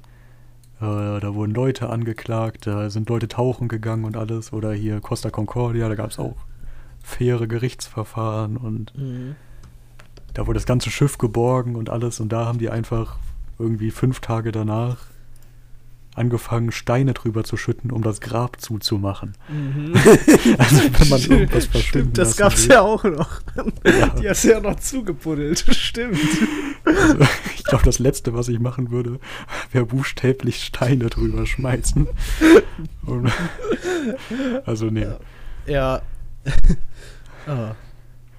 Äh, da wurden Leute angeklagt, da sind Leute tauchen gegangen und alles. Oder hier Costa Concordia, da gab es auch faire Gerichtsverfahren und Mhm. da wurde das ganze Schiff geborgen und alles. Und da haben die einfach irgendwie fünf Tage danach angefangen, Steine drüber zu schütten, um das Grab zuzumachen. Mhm. Also wenn man irgendwas verschwinden Stimmt, das gab's will. ja auch noch. Ja. Die hast du ja noch zugebuddelt. Stimmt. Also, ich glaube, das Letzte, was ich machen würde, wäre buchstäblich Steine drüber schmeißen. Und, also, nee. Ja. ah.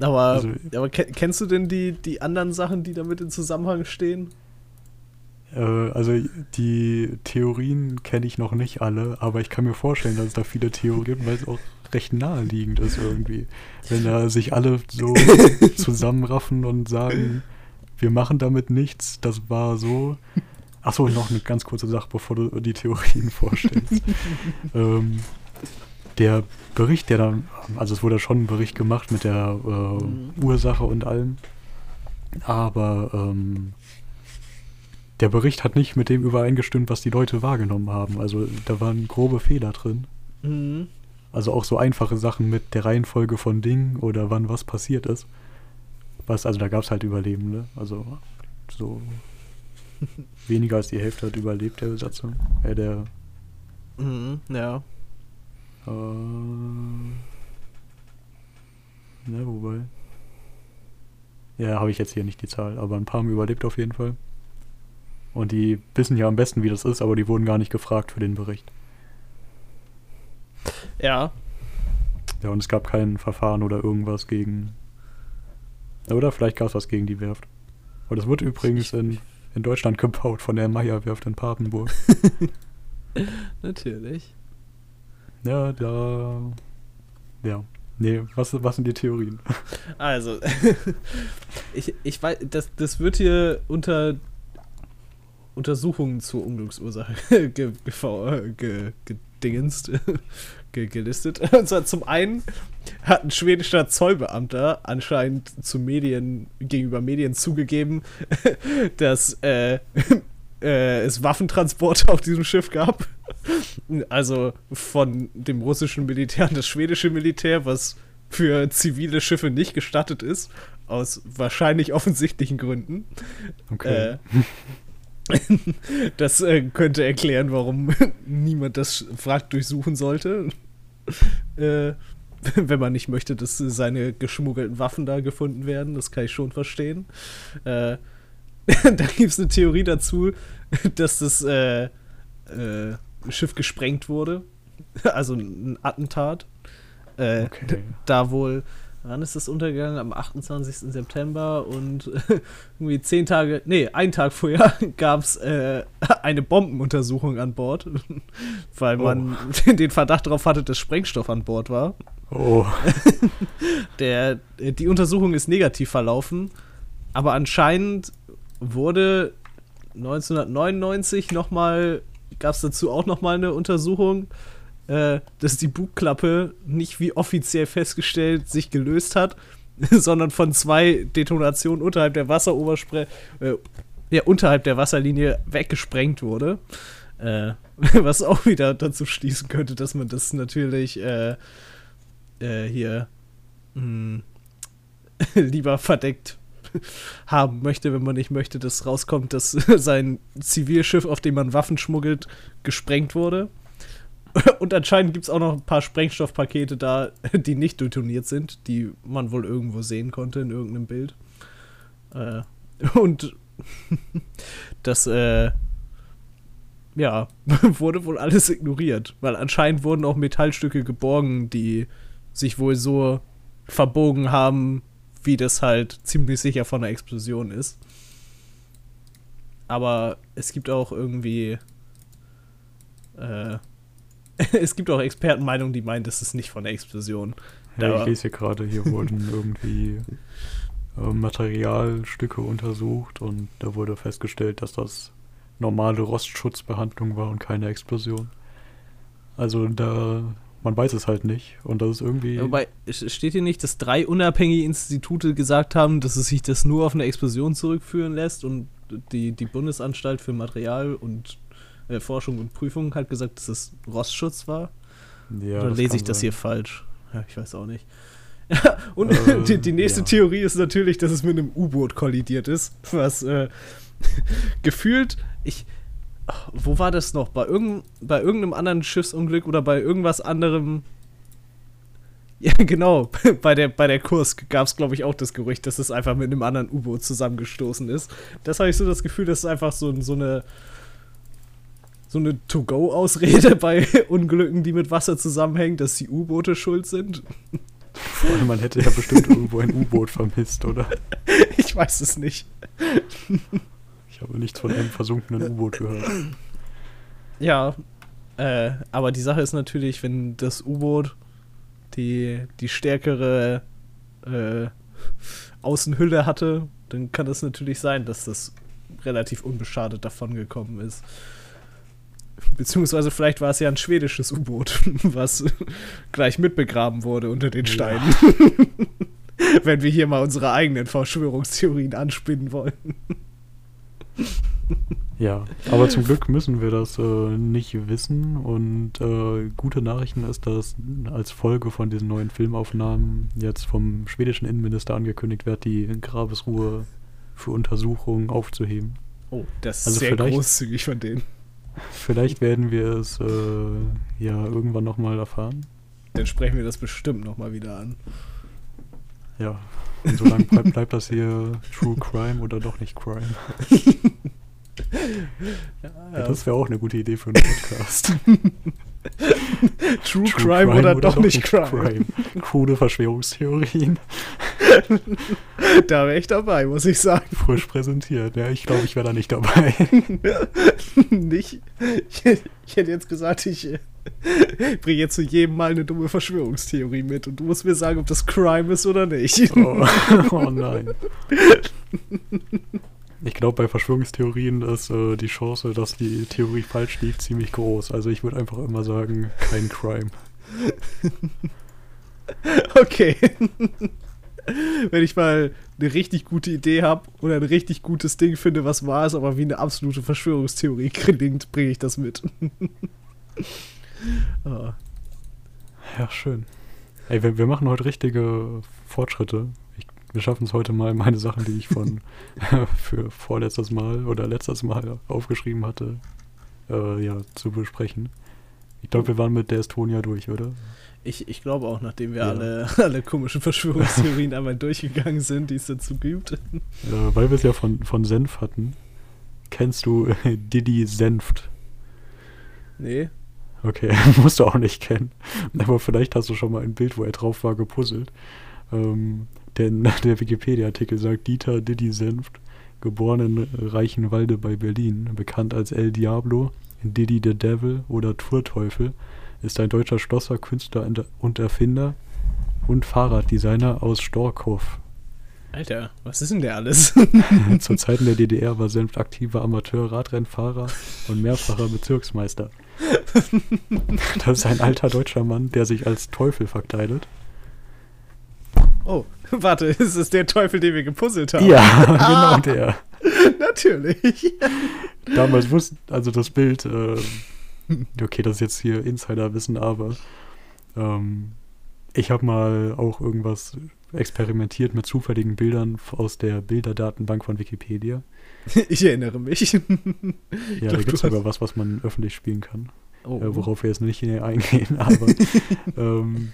Aber, Also- aber ke- kennst du denn die, die anderen Sachen, die damit in Zusammenhang stehen? Äh, also, die Theorien kenne ich noch nicht alle, aber ich kann mir vorstellen, dass es da viele Theorien gibt, weil es auch recht naheliegend ist irgendwie. Wenn da sich alle so zusammenraffen und sagen, wir machen damit nichts, das war so. Achso, noch eine ganz kurze Sache, bevor du die Theorien vorstellst. ähm, der Bericht, der dann, also es wurde schon ein Bericht gemacht mit der äh, Mhm. Ursache und allem, aber ähm, der Bericht hat nicht mit dem übereingestimmt, was die Leute wahrgenommen haben. Also da waren grobe Fehler drin. Mhm. Also auch so einfache Sachen mit der Reihenfolge von Dingen oder wann was passiert ist. Was, also da gab es halt Überlebende. Also so weniger als die Hälfte hat überlebt, der Besatzung. Äh, der Mhm. Ja. Äh, ne, wobei. Ja, habe ich jetzt hier nicht die Zahl, aber ein paar haben überlebt auf jeden Fall. Und die wissen ja am besten, wie das ist, aber die wurden gar nicht gefragt für den Bericht. Ja. Ja, und es gab kein Verfahren oder irgendwas gegen. Oder vielleicht gab es was gegen die Werft. Aber das wird übrigens in, in Deutschland gebaut von der Meyer-Werft in Papenburg. Natürlich. Ja, da. Ja. Nee, was, was sind die Theorien? Also, ich, ich weiß, das, das wird hier unter Untersuchungen zur Unglücksursache ge, ge, ge, gedingenst, ge, gelistet. Und zwar zum einen hat ein schwedischer Zollbeamter anscheinend zu Medien, gegenüber Medien zugegeben, dass äh, äh, es Waffentransporte auf diesem Schiff gab. Also von dem russischen Militär an das schwedische Militär, was für zivile Schiffe nicht gestattet ist, aus wahrscheinlich offensichtlichen Gründen. Okay. Äh, das äh, könnte erklären, warum niemand das Wrack durchsuchen sollte. Äh, wenn man nicht möchte, dass seine geschmuggelten Waffen da gefunden werden. Das kann ich schon verstehen. Äh, da gibt es eine Theorie dazu, dass das äh, äh, Schiff gesprengt wurde. Also ein Attentat. Äh, Okay. Da wohl, wann ist das untergegangen? Am 28. September und irgendwie zehn Tage, nee, einen Tag vorher gab es äh, eine Bombenuntersuchung an Bord, weil man den Verdacht darauf hatte, dass Sprengstoff an Bord war. Oh. Der, die Untersuchung ist negativ verlaufen, aber anscheinend wurde 1999 nochmal, gab es dazu auch nochmal eine Untersuchung, äh, dass die Bugklappe nicht wie offiziell festgestellt sich gelöst hat, sondern von zwei Detonationen unterhalb der Wasseroberspre äh, ja, unterhalb der Wasserlinie weggesprengt wurde. Äh, was auch wieder dazu schließen könnte, dass man das natürlich äh, äh, hier mh, lieber verdeckt haben möchte, wenn man nicht möchte, dass rauskommt, dass sein Zivilschiff, auf dem man Waffen schmuggelt, gesprengt wurde. Und anscheinend gibt es auch noch ein paar Sprengstoffpakete da, die nicht detoniert sind, die man wohl irgendwo sehen konnte in irgendeinem Bild. Äh, und das, äh, ja, wurde wohl alles ignoriert, weil anscheinend wurden auch Metallstücke geborgen, die sich wohl so verbogen haben, wie das halt ziemlich sicher von einer Explosion ist. Aber es gibt auch irgendwie. Äh, es gibt auch Expertenmeinungen, die meinen, das ist nicht von der Explosion. Ja, ich lese hier gerade, hier wurden irgendwie äh, Materialstücke untersucht und da wurde festgestellt, dass das normale Rostschutzbehandlung war und keine Explosion. Also da, man weiß es halt nicht und das ist irgendwie... Wobei, steht hier nicht, dass drei unabhängige Institute gesagt haben, dass es sich das nur auf eine Explosion zurückführen lässt und die, die Bundesanstalt für Material und äh, Forschung und Prüfung hat gesagt, dass es Rostschutz war. Ja, Oder lese ich das sein. hier falsch? Ja, ich weiß auch nicht. Und Äh, die, die nächste ja. Theorie ist natürlich, dass es mit einem U-Boot kollidiert ist. Was äh, gefühlt, ich. Wo war das noch? Bei, irgend, bei irgendeinem anderen Schiffsunglück oder bei irgendwas anderem. Ja, genau. Bei der, bei der Kursk gab es, glaube ich, auch das Gerücht, dass es einfach mit einem anderen U-Boot zusammengestoßen ist. Das habe ich so das Gefühl, das ist einfach so, so eine so eine To-Go-Ausrede bei Unglücken, die mit Wasser zusammenhängen, dass die U-Boote schuld sind. Vor man hätte ja bestimmt irgendwo ein U-Boot vermisst, oder? Ich weiß es nicht. Ich habe nichts von einem versunkenen U-Boot gehört. Ja, äh, aber die Sache ist natürlich, wenn das U-Boot die, die stärkere äh, Außenhülle hatte, dann kann es natürlich sein, dass das relativ unbeschadet davongekommen ist. Beziehungsweise vielleicht war es ja ein schwedisches U-Boot, was gleich mitbegraben wurde unter den Ja. Steinen. Wenn wir hier mal unsere eigenen Verschwörungstheorien anspinnen wollen. Ja, aber zum Glück müssen wir das äh, nicht wissen und äh, gute Nachrichten ist, dass als Folge von diesen neuen Filmaufnahmen jetzt vom schwedischen Innenminister angekündigt wird, die Grabesruhe für Untersuchungen aufzuheben. Oh, das ist Also sehr großzügig von denen. Vielleicht werden wir es äh, ja irgendwann nochmal erfahren. Dann sprechen wir das bestimmt nochmal wieder an. Ja, und solange bleibt, bleibt das hier True Crime oder doch nicht Crime. Ja, das wäre auch eine gute Idee für einen Podcast. True, Crime, oder, doch nicht Crime. Krude Verschwörungstheorien, Da wäre ich dabei, muss ich sagen. frisch präsentiert. Ja, ich glaube, ich wäre da nicht dabei. nicht? Ich, hätte- ich hätte jetzt gesagt, ich bringe jetzt zu jedem Mal eine dumme Verschwörungstheorie mit und du musst mir sagen, ob das Crime ist oder nicht. Oh, oh nein. Ich glaube, bei Verschwörungstheorien ist äh, die Chance, dass die Theorie falsch liegt, ziemlich groß. Also ich würde einfach immer sagen, kein Crime. Okay. Wenn ich mal eine richtig gute Idee habe oder ein richtig gutes Ding finde, was wahr ist, aber wie eine absolute Verschwörungstheorie klingt, bringe ich das mit. Ah. Ja, schön. Ey, wir, wir machen heute richtige Fortschritte. Wir schaffen es heute mal, meine Sachen, die ich von für vorletztes Mal oder letztes Mal aufgeschrieben hatte, äh, ja, zu besprechen. Ich glaube, wir waren mit der Estonia durch, oder? Ich, ich glaube auch, nachdem wir Ja. alle, alle komischen Verschwörungstheorien einmal durchgegangen sind, die es dazu gibt. Äh, weil wir es ja von, von Senf hatten. Kennst du äh, Didi Senft? Nee. Okay, musst du auch nicht kennen. Aber vielleicht hast du schon mal ein Bild, wo er drauf war, gepuzzelt. Ähm, denn der Wikipedia-Artikel sagt, Dieter Didi Senft, geboren in Reichenwalde bei Berlin, bekannt als El Diablo, Didi the Devil oder Turteufel, ist ein deutscher Schlosser, Künstler und- und Erfinder und Fahrraddesigner aus Storkow. Alter, was ist denn der alles? Zu Zeiten der DDR war Senft aktiver Amateur-Radrennfahrer und mehrfacher Bezirksmeister. Das ist ein alter deutscher Mann, der sich als Teufel verkleidet. Oh, warte, ist es der Teufel, den wir gepuzzelt haben? Ja, genau der. Natürlich. Damals wusste, also das Bild, äh, okay, das ist jetzt hier Insiderwissen, aber ähm, ich habe mal auch irgendwas experimentiert mit zufälligen Bildern aus der Bilderdatenbank von Wikipedia. Ich erinnere mich. Ja, glaub, da gibt es sogar was, was man öffentlich spielen kann. Oh, äh, worauf wir jetzt nicht eingehen, aber ähm,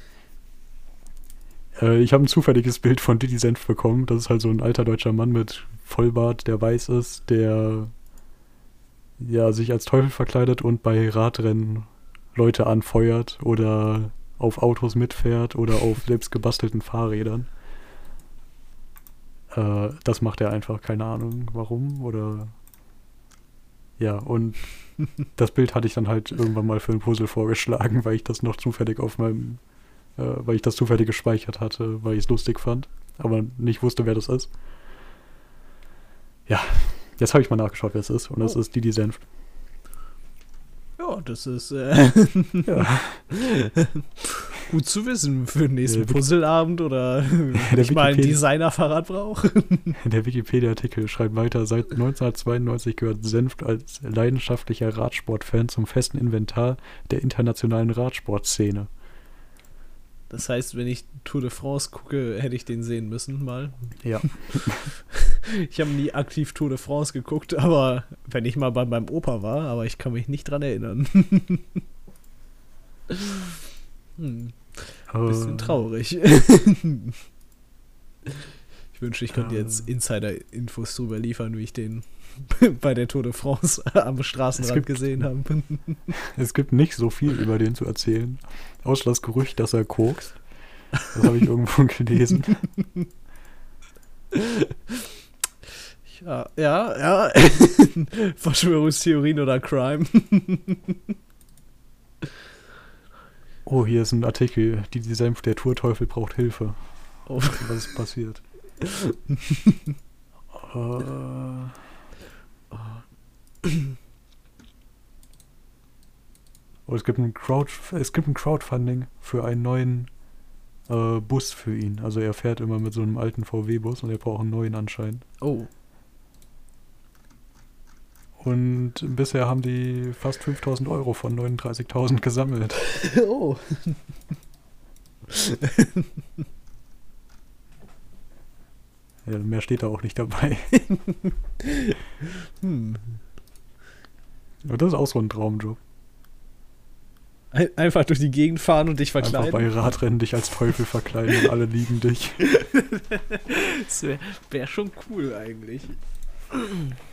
äh, ich habe ein zufälliges Bild von Didi Senf bekommen. Das ist halt so ein alter deutscher Mann mit Vollbart, der weiß ist, der ja sich als Teufel verkleidet und bei Radrennen Leute anfeuert oder auf Autos mitfährt oder auf selbst gebastelten Fahrrädern. Äh, das macht er einfach, keine Ahnung warum oder ja, und das Bild hatte ich dann halt irgendwann mal für ein Puzzle vorgeschlagen, weil ich das noch zufällig auf meinem, äh, weil ich das zufällig gespeichert hatte, weil ich es lustig fand, aber nicht wusste, wer das ist. Ja, jetzt habe ich mal nachgeschaut, wer es ist, und das Oh. ist Didi Senft. Ja, das ist. Äh, Ja. gut zu wissen für den nächsten Puzzleabend oder wenn ich mal ein Designerfahrrad brauche. Der Wikipedia-Artikel schreibt weiter, seit 1992 gehört Senft als leidenschaftlicher Radsportfan zum festen Inventar der internationalen Radsportszene. Das heißt, wenn ich Tour de France gucke, hätte ich den sehen müssen mal. Ja. Ich habe nie aktiv Tour de France geguckt, aber wenn ich mal bei meinem Opa war, aber ich kann mich nicht dran erinnern. hm, bisschen Äh, traurig. Ich wünsche, ich könnte jetzt Insider-Infos drüber liefern, wie ich den bei der Tour de France am Straßenrand gibt- gesehen habe. Es gibt nicht so viel über den zu erzählen. Außer das Gerücht, dass er kokst. Das habe ich irgendwo gelesen. Ja, ja, ja. Verschwörungstheorien oder Crime. Oh, hier ist ein Artikel. Die, Senf, der Tourteufel braucht Hilfe. Oh. Was ist passiert? äh, oh, es gibt ein Crowd, es gibt ein Crowdfunding für einen neuen äh, Bus für ihn. Also er fährt immer mit so einem alten VW-Bus und er braucht einen neuen anscheinend. Oh. Und bisher haben die fast 5000 Euro von 39.000 gesammelt. Oh. Ja, mehr steht da auch nicht dabei. Hm. Aber das ist auch so ein Traumjob. Ein, einfach durch die Gegend fahren und dich Einfach bei verkleiden. Radrennen dich als Teufel verkleiden und alle lieben dich. Das wäre wär schon cool eigentlich.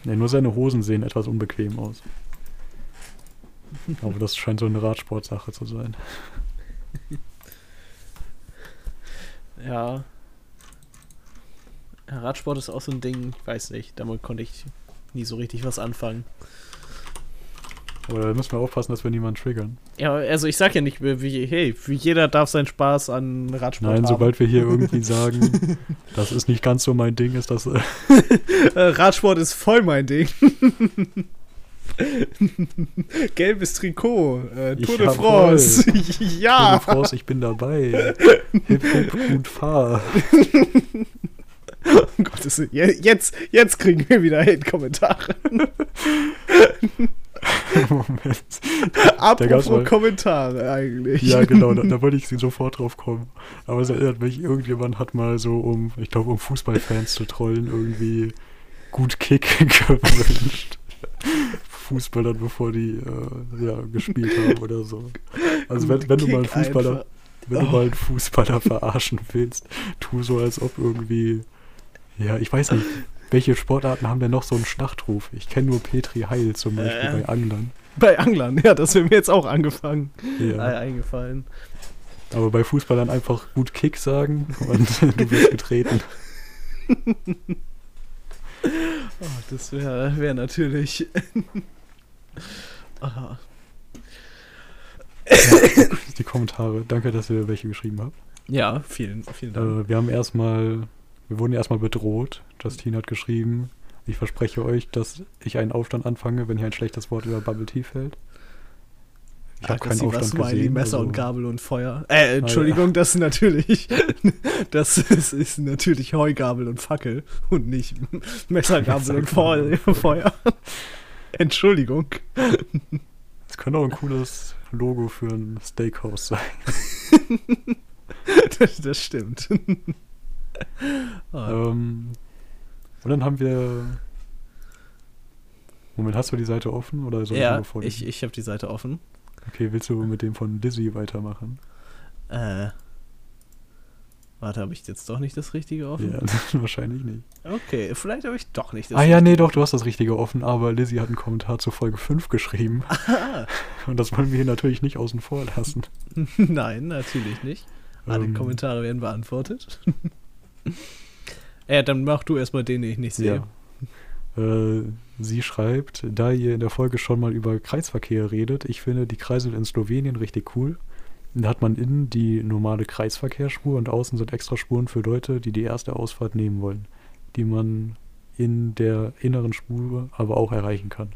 Ja, nur seine Hosen sehen etwas unbequem aus. Aber das scheint so eine Radsportsache zu sein. Ja. Ja, Radsport ist auch so ein Ding, ich weiß nicht, damit konnte ich nie so richtig was anfangen. Aber da müssen wir aufpassen, dass wir niemanden triggern. Ja, also ich sag ja nicht, wie, hey, wie jeder darf seinen Spaß an Radsport Nein, haben. sobald wir hier irgendwie sagen, das ist nicht ganz so mein Ding, ist das. Äh, Äh, Radsport ist voll mein Ding. Gelbes Trikot, äh, Tour de. France. Tour ja. de France, ich bin dabei. Hip, hip und fahr. Willen. Je- Jetzt, jetzt kriegen wir wieder Hate-Kommentare. Moment. Apropos Kommentare eigentlich. Ja, genau, da, da wollte ich sofort drauf kommen. Aber es erinnert mich, irgendjemand hat mal so, um, ich glaube, um Fußballfans zu trollen, irgendwie gut Kick gewünscht. Fußballern, bevor die äh, ja, gespielt haben oder so. Also wenn, wenn du mal einen Fußballer, einfach. wenn du Oh. mal einen Fußballer verarschen willst, tu so, als ob irgendwie, ja, ich weiß nicht, welche Sportarten haben denn noch so einen Schlachtruf? Ich kenne nur Petri Heil zum Beispiel Äh. bei Anglern. Bei Anglern, ja, das wäre mir jetzt auch angefangen. Ja. Eingefallen. Aber bei Fußballern einfach gut Kick sagen und du wirst getreten. Oh, das wäre wär natürlich. Ah. Die Kommentare. Danke, dass ihr welche geschrieben habt. ja, vielen, vielen Dank. Äh, wir haben erstmal, wir wurden erstmal bedroht. Justine hat geschrieben, ich verspreche euch, dass ich einen Aufstand anfange, wenn hier ein schlechtes Wort über Bubble Tea fällt. Ich habe Ah, keinen Aufstand Smiley, gesehen. Messer also- und Gabel und Feuer. Äh, Entschuldigung, das ist natürlich. Das ist, ist natürlich Heugabel und Fackel und nicht Messer, Gabel und Feu- Feuer. Entschuldigung. Das könnte auch ein cooles Logo für ein Steakhouse sein. Das, das stimmt. Ähm, und dann haben wir. Moment, hast du die Seite offen oder soll ja, nur vorlesen? ich, ich habe die Seite offen. Okay, willst du mit dem von Dizzy weitermachen? Äh. Warte, habe ich jetzt doch nicht das Richtige offen? Ja, wahrscheinlich nicht. Okay, vielleicht habe ich doch nicht das Ah ja, nee, doch, du hast das Richtige offen, aber Lizzie hat einen Kommentar zu Folge 5 geschrieben. Ah, Und das wollen wir hier natürlich nicht außen vor lassen. Nein, natürlich nicht. Alle Ähm, Kommentare werden beantwortet. ja, dann mach du erstmal den, den ich nicht sehe. Ja. Äh, sie schreibt, da ihr in der Folge schon mal über Kreisverkehr redet, ich finde die Kreisel in Slowenien richtig cool. Da hat man innen die normale Kreisverkehrsspur und außen sind extra Spuren für Leute, die die erste Ausfahrt nehmen wollen, die man in der inneren Spur aber auch erreichen kann.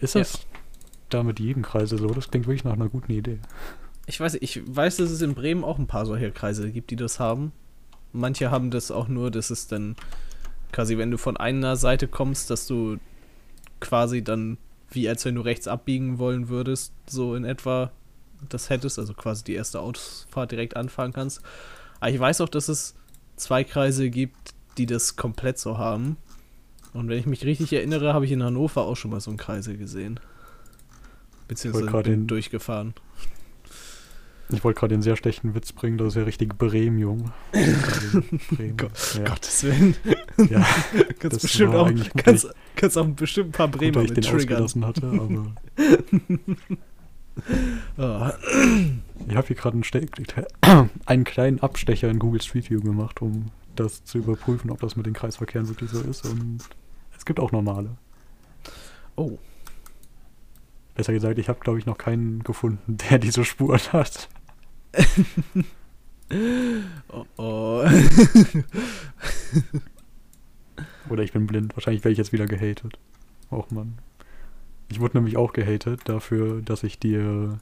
Ist das da mit jedem Kreisel so? Das klingt wirklich nach einer guten Idee. Ich weiß, ich weiß, dass es in Bremen auch ein paar solcher Kreise gibt, die das haben. Manche haben das auch nur, dass es dann quasi, wenn du von einer Seite kommst, dass du quasi dann, wie als wenn du rechts abbiegen wollen würdest, so in etwa das hättest, also quasi die erste Autofahrt direkt anfahren kannst. Aber ich weiß auch, dass es zwei Kreise gibt, die das komplett so haben. Und wenn ich mich richtig erinnere, habe ich in Hannover auch schon mal so einen Kreisel gesehen. Beziehungsweise bin durchgefahren. Ich wollte gerade den sehr schlechten Witz bringen, das ist ja richtig. Also Bremen. Gott, ja. Gottes Willen. ja, Kannst Das bestimmt auch, gut, kannst, kannst auch bestimmt ein paar gut, Bremer ich mit den triggern. hatte, aber Ah, ich habe hier gerade einen, einen kleinen Abstecher in Google Street View gemacht, um das zu überprüfen, ob das mit den Kreisverkehren wirklich so ist. Und es gibt auch normale. Oh, Besser gesagt, ich habe, glaube ich, noch keinen gefunden, der diese Spuren hat. oh, oh. Oder ich bin blind. Wahrscheinlich werde ich jetzt wieder gehatet. Och Mann. Ich wurde nämlich auch gehatet dafür, dass ich dir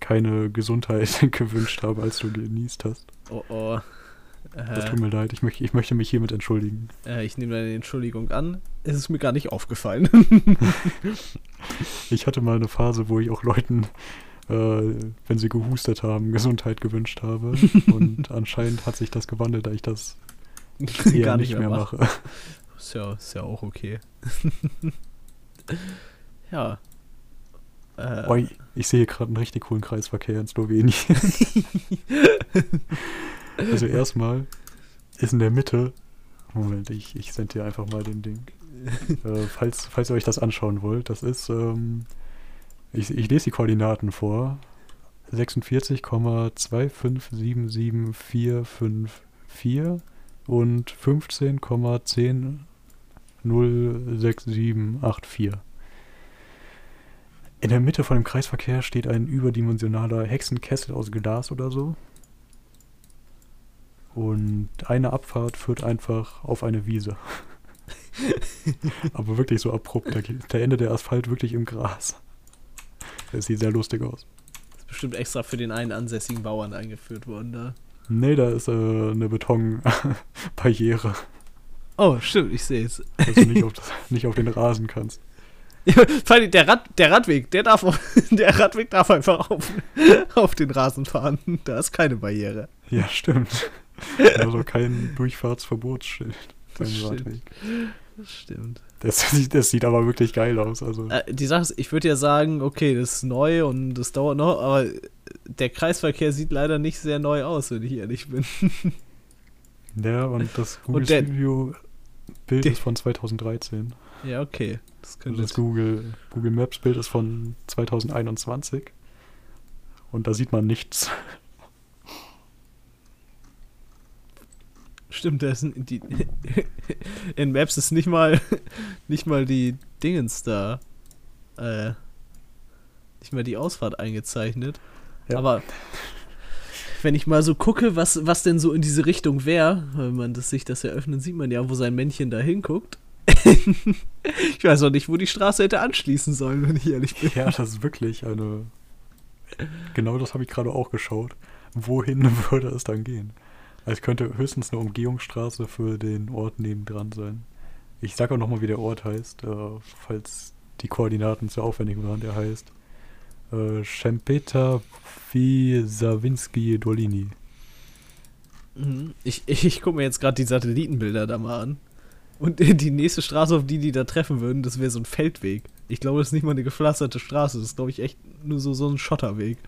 keine Gesundheit gewünscht habe, als du genießt hast. oh, oh. Das Äh, tut mir leid. Ich, möch, ich möchte mich hiermit entschuldigen. äh, ich nehme deine Entschuldigung an. Es ist mir gar nicht aufgefallen. Ich hatte mal eine Phase, wo ich auch Leuten, wenn sie gehustet haben, Gesundheit gewünscht habe. Und anscheinend hat sich das gewandelt, da ich das eher gar nicht mehr mache. Ist ja, ist ja auch okay. ja. Äh, ich, ich sehe gerade einen richtig coolen Kreisverkehr in Slowenien. also erstmal ist in der Mitte. Moment, ich, ich sende dir einfach mal den Ding. äh, falls, falls ihr euch das anschauen wollt, das ist, ähm, ich, ich lese die Koordinaten vor. 46,2577454 und 15,10067484. In der Mitte von dem Kreisverkehr steht ein überdimensionaler Hexenkessel aus Glas oder so. Und eine Abfahrt führt einfach auf eine Wiese. Aber wirklich so abrupt. Da geht der Ende der Asphalt wirklich im Gras. Das sieht sehr lustig aus. ist bestimmt extra für den einen ansässigen Bauern eingeführt worden da. Nee, da ist äh, eine Betonbarriere, Oh, stimmt, ich sehe es. dass du nicht auf, das, nicht auf den Rasen kannst. Vor allem der, Rad, der Radweg, der darf der Radweg darf einfach auf, auf den Rasen fahren. Da ist keine Barriere. Ja, stimmt. Also kein Durchfahrtsverbotsschild beim Das stimmt. Radweg. Das stimmt. Das, sieht- das sieht aber wirklich geil aus. Also. Äh, die Sache ist, ich würde ja sagen, okay, das ist neu und das dauert noch, aber der Kreisverkehr sieht leider nicht sehr neu aus, wenn ich ehrlich bin. Ja, und das Google Und der- View Bild der- ist von 2013. Ja, okay. Das könnte das Google, Google Maps Bild ist von 2021. Und da sieht man nichts. Stimmt, das sind die in Maps ist nicht mal nicht mal die Dingens da äh, nicht mal die Ausfahrt eingezeichnet. Ja. Aber wenn ich mal so gucke, was, was denn so in diese Richtung wäre, wenn man das, sich das eröffnet, sieht man ja, wo sein Männchen da hinguckt. ich weiß auch nicht, wo die Straße hätte anschließen sollen, wenn ich ehrlich bin. Ja, das ist wirklich eine. Genau das habe ich gerade auch geschaut. Wohin würde es dann gehen? Also Es könnte höchstens eine Umgehungsstraße für den Ort nebendran sein. Ich sage auch nochmal, wie der Ort heißt, äh, falls die Koordinaten zu aufwendig waren. Der heißt äh, Szempeta Wisawinski Dolini. Mhm. Ich, ich, ich gucke mir jetzt gerade die Satellitenbilder da mal an. Und die nächste Straße, auf die die da treffen würden, das wäre so ein Feldweg. Ich glaube, das ist nicht mal eine gepflasterte Straße. Das ist, glaube ich, echt nur so, so ein Schotterweg.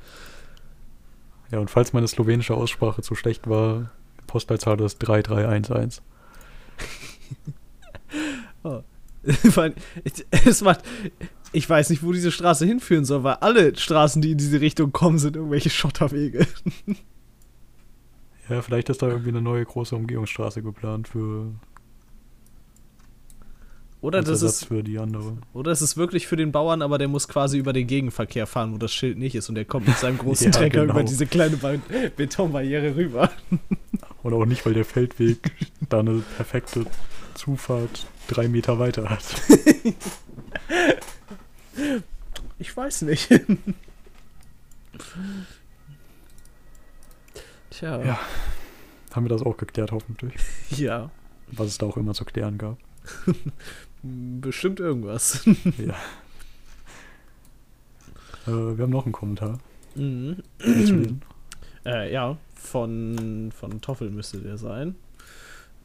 Ja, und falls meine slowenische Aussprache zu schlecht war, Postleitzahl ist 3311. Vor allem, ich- es macht, ich weiß nicht, wo diese Straße hinführen soll, weil alle Straßen, die in diese Richtung kommen, sind irgendwelche Schotterwege. Ja, vielleicht ist da irgendwie eine neue große Umgehungsstraße geplant für Oder das Ersatz ist, für die andere. oder es ist wirklich für den Bauern, aber der muss quasi über den Gegenverkehr fahren, wo das Schild nicht ist und der kommt mit seinem großen Ja, Trecker genau. über diese kleine Be Betonbarriere rüber. Und auch nicht, weil der Feldweg da eine perfekte Zufahrt drei Meter weiter hat. Ich weiß nicht. Tja. Ja. Haben wir das auch geklärt, hoffentlich. Ja. Was es da auch immer zu klären gab. Bestimmt irgendwas. ja. Äh, wir haben noch einen Kommentar. Mhm. Äh, ja, von, von Toffel müsste der sein.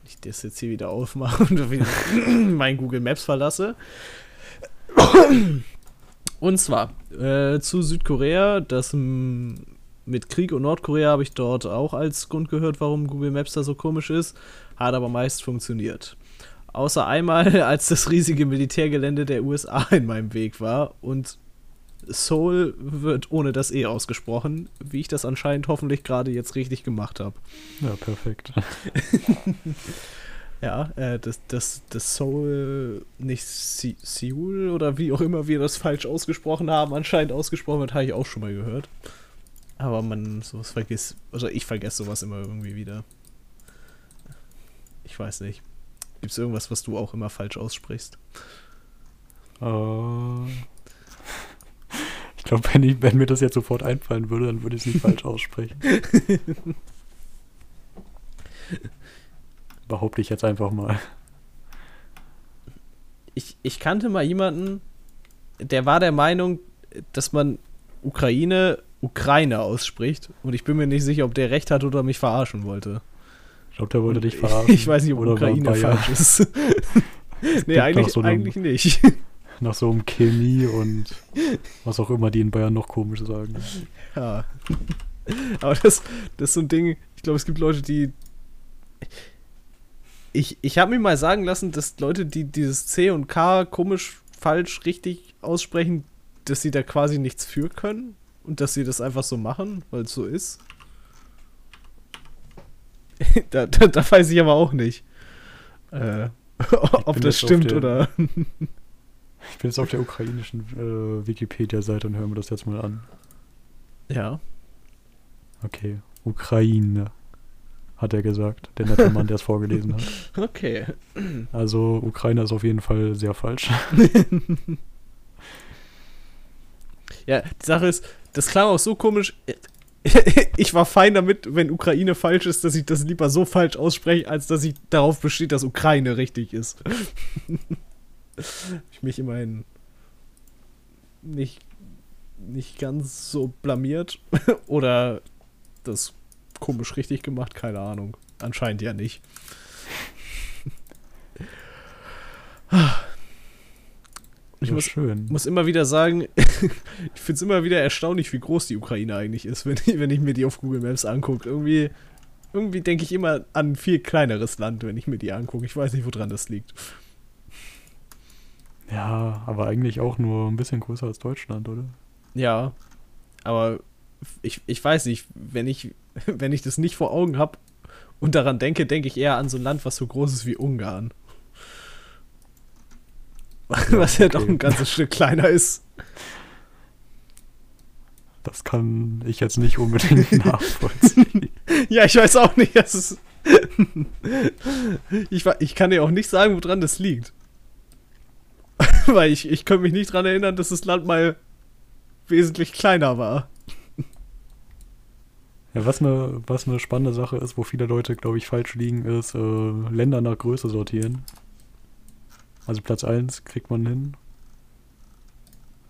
Wenn ich das jetzt hier wieder aufmache und mein Google Maps verlasse. Und zwar äh, zu Südkorea, das mit Krieg und Nordkorea habe ich dort auch als Grund gehört, warum Google Maps da so komisch ist, hat aber meist funktioniert. Außer einmal, als das riesige Militärgelände der USA in meinem Weg war und Seoul wird ohne das E ausgesprochen, wie ich das anscheinend hoffentlich gerade jetzt richtig gemacht habe. Ja, perfekt. Ja, äh, das, das, das Seoul, nicht Se Seoul oder wie auch immer wir das falsch ausgesprochen haben, anscheinend ausgesprochen wird, habe ich auch schon mal gehört. Aber man sowas vergisst, also ich vergesse sowas immer irgendwie wieder. Ich weiß nicht. Gibt es irgendwas, was du auch immer falsch aussprichst? Äh, ich glaube, wenn, wenn mir das jetzt sofort einfallen würde, dann würde ich es nicht falsch aussprechen. Behaupte ich jetzt einfach mal. Ich, ich kannte mal jemanden, der war der Meinung, dass man Ukraine Ukraine ausspricht. Und ich bin mir nicht sicher, ob der recht hat oder mich verarschen wollte. Ich glaube, der wollte dich verarschen. Ich weiß nicht, ob Ukraine falsch ist. nee, eigentlich, so eigentlich nicht. Nach so einem Chemie und was auch immer die in Bayern noch komisch sagen. Ja. Aber das, das ist so ein Ding, ich glaube, es gibt Leute, die. Ich, ich habe mir mal sagen lassen, dass Leute, die dieses C und K komisch, falsch, richtig aussprechen, dass sie da quasi nichts für können und dass sie das einfach so machen, weil es so ist. da, da, da weiß ich aber auch nicht. Äh, ob das stimmt der- oder. Ich bin jetzt auf der ukrainischen äh, Wikipedia-Seite und höre mir das jetzt mal an. Ja. Okay, Ukraine, hat er gesagt, der nette Mann, der es vorgelesen hat. Okay. Also Ukraine ist auf jeden Fall sehr falsch. Ja, die Sache ist, das klang auch so komisch. Ich war fein damit, wenn Ukraine falsch ist, dass ich das lieber so falsch ausspreche, als dass ich darauf besteht, dass Ukraine richtig ist. Ich mich immerhin nicht, nicht ganz so blamiert oder das komisch richtig gemacht, keine Ahnung. Anscheinend ja nicht. Ich muss schön. muss immer wieder sagen, ich finde es immer wieder erstaunlich, wie groß die Ukraine eigentlich ist, wenn ich, wenn ich mir die auf Google Maps angucke. Irgendwie, irgendwie denke ich immer an ein viel kleineres Land, wenn ich mir die angucke. Ich weiß nicht, woran das liegt. Ja, aber eigentlich auch nur ein bisschen größer als Deutschland, oder? Ja, aber ich, ich weiß nicht, wenn ich, wenn ich das nicht vor Augen habe und daran denke, denke ich eher an so ein Land, was so groß ist wie Ungarn. Was ja doch okay. ein ganzes Stück kleiner ist. Das kann ich jetzt nicht unbedingt nachvollziehen. Ja, ich weiß auch nicht. Das ist ich, ich kann dir auch nicht sagen, woran das liegt. Weil ich, ich kann mich nicht dran erinnern, dass das Land mal wesentlich kleiner war. Ja, was eine, was eine spannende Sache ist, wo viele Leute, glaube ich, falsch liegen, ist äh, Länder nach Größe sortieren. Also Platz 1 kriegt man hin.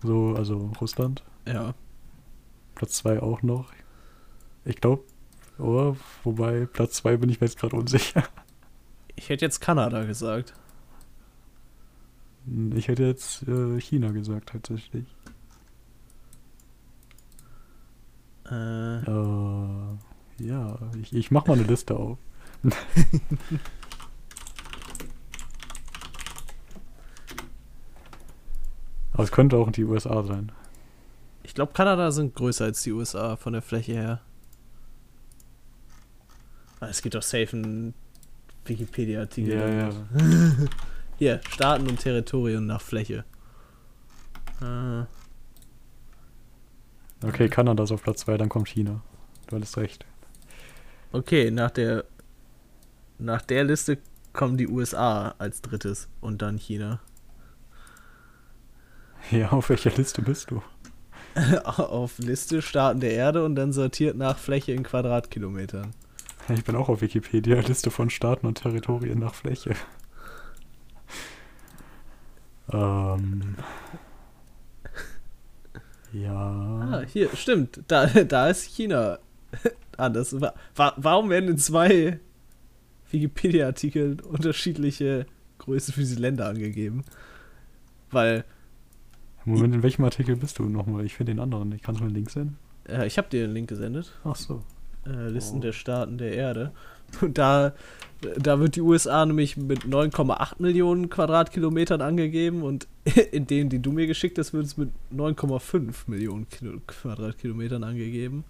So, also Russland. Ja. Platz 2 auch noch. Ich glaube, oh, wobei Platz 2 bin ich mir jetzt gerade unsicher. Ich hätte jetzt Kanada gesagt. Ich hätte jetzt äh, China gesagt, tatsächlich. Äh, Äh, ja, ich, ich mach mal eine Liste auf. Aber es könnte auch die USA sein. ich glaube, Kanada sind größer als die USA von der Fläche her. Ah, Es gibt doch safe einen Wikipedia-Artikel. Ja, ja. Hier, Staaten und Territorien nach Fläche. Äh, Okay, Kanada ist auf Platz 2, dann kommt China. Du hattest recht. Okay, nach der nach der Liste kommen die USA als drittes und dann China. Ja, auf welcher Liste bist du? auf Liste Staaten der Erde und dann sortiert nach Fläche in Quadratkilometern. Ich bin auch auf Wikipedia, Liste von Staaten und Territorien nach Fläche. Ähm. Ja. Ah, hier, stimmt. Da, da ist China. Anders. Wa warum werden in zwei Wikipedia-Artikeln unterschiedliche Größen für diese Länder angegeben? Weil. Moment, in welchem Artikel bist du nochmal? Ich finde den anderen nicht. Kannst du mir einen Link senden? Äh, ich habe dir den Link gesendet. Ach so. Äh, Listen Oh. der Staaten der Erde. Und da, da wird die USA nämlich mit 9,8 Millionen Quadratkilometern angegeben und in denen, die du mir geschickt hast, wird es mit 9,5 Millionen Kilo Quadratkilometern angegeben.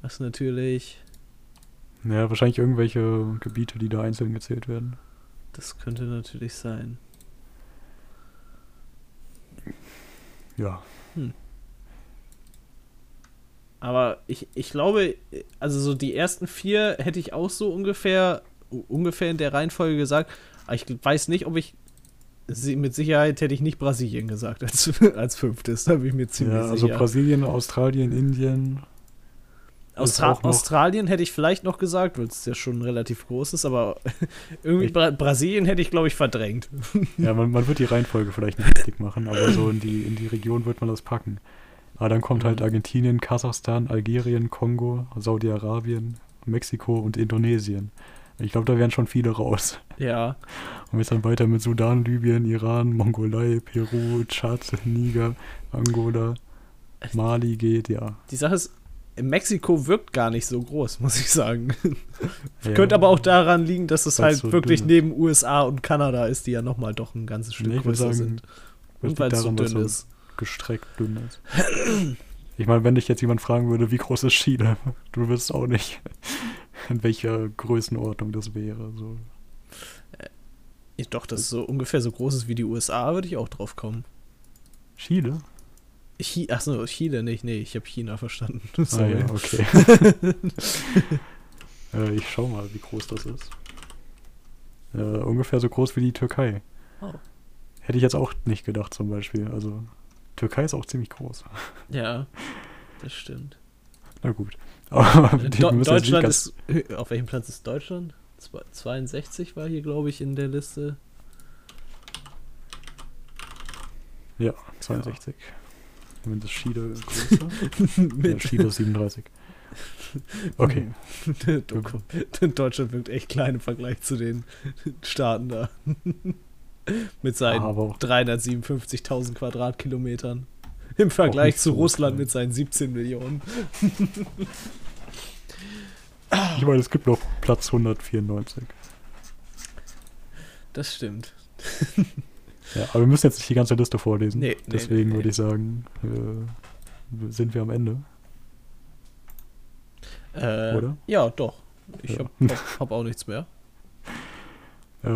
Was natürlich, Ja, wahrscheinlich irgendwelche Gebiete, die da einzeln gezählt werden. das könnte natürlich sein. Ja. Aber ich, ich glaube, also so die ersten vier hätte ich auch so ungefähr, ungefähr in der Reihenfolge gesagt. Aber ich weiß nicht, ob ich mit Sicherheit hätte ich nicht Brasilien gesagt als, als fünftes. Da bin ich mir ziemlich ja, also sicher. Brasilien, Australien, Indien. Austra Australien hätte ich vielleicht noch gesagt, weil es ja schon relativ groß ist, aber irgendwie Bra Brasilien hätte ich, glaube ich, verdrängt. Ja, man, man wird die Reihenfolge vielleicht nicht richtig machen, aber so in die, in die Region wird man das packen. Aber dann kommt halt. Argentinien, Kasachstan, Algerien, Kongo, Saudi-Arabien, Mexiko und Indonesien. Ich glaube, da wären schon viele raus. Ja, Und jetzt dann weiter mit Sudan, Libyen, Iran, Mongolei, Peru, Tschad, Niger, Angola, Mali geht, ja. die Sache ist, Mexiko wirkt gar nicht so groß, muss ich sagen. ja. Könnte aber auch daran liegen, dass es halt so wirklich neben USA und Kanada ist, die ja nochmal doch ein ganzes Stück Nee, größer sagen, sind. Und weil es so dünn ist. Gestreckt dünn ist. Ich meine, wenn dich jetzt jemand fragen würde, wie groß ist Chile, du wüsstest auch nicht, in welcher Größenordnung das wäre. So. Ja, Doch, das ist so ungefähr so groß ist wie die USA, würde ich auch drauf kommen. Chile? Chi Achso, Chile nicht, nee, ich habe China verstanden. Ah, Sorry. ja, okay. äh, ich schau mal, wie groß das ist. Äh, ungefähr so groß wie die Türkei. Oh. Hätte ich jetzt auch nicht gedacht, zum Beispiel. Also, Türkei ist auch ziemlich groß. Ja, das stimmt. Na gut. Aber Äh, die Do Deutschland ist. Auf welchem Platz ist Deutschland? Zwei- 62 war hier, glaube ich, in der Liste. Ja, 62. Moment, ist Chile größer? ja, Mit Chile ist 37. Okay. Deutschland wirkt echt klein im Vergleich zu den Staaten da. mit seinen Aber auch 357.000 Quadratkilometern. Im Vergleich zu so Russland mit seinen 17 Millionen. Ich meine, es gibt noch Platz 194. Das stimmt. Ja, aber wir müssen jetzt nicht die ganze Liste vorlesen. Nee, nee, Deswegen nee, würde nee. ich sagen, äh, sind wir am Ende, Äh, oder? Ja, doch. Ich Ja. hab, hab, hab auch nichts mehr. Äh,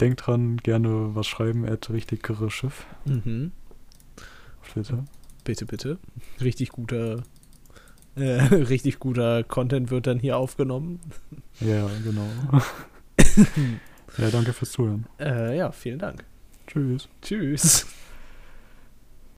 denkt dran, gerne was schreiben, at richtigere Schiff Mhm. auf Twitter. Bitte, bitte. Richtig guter, äh, richtig guter Content wird dann hier aufgenommen. Ja, genau. ja, danke fürs Zuhören. Äh, ja, vielen Dank. Tschüss. Tschüss.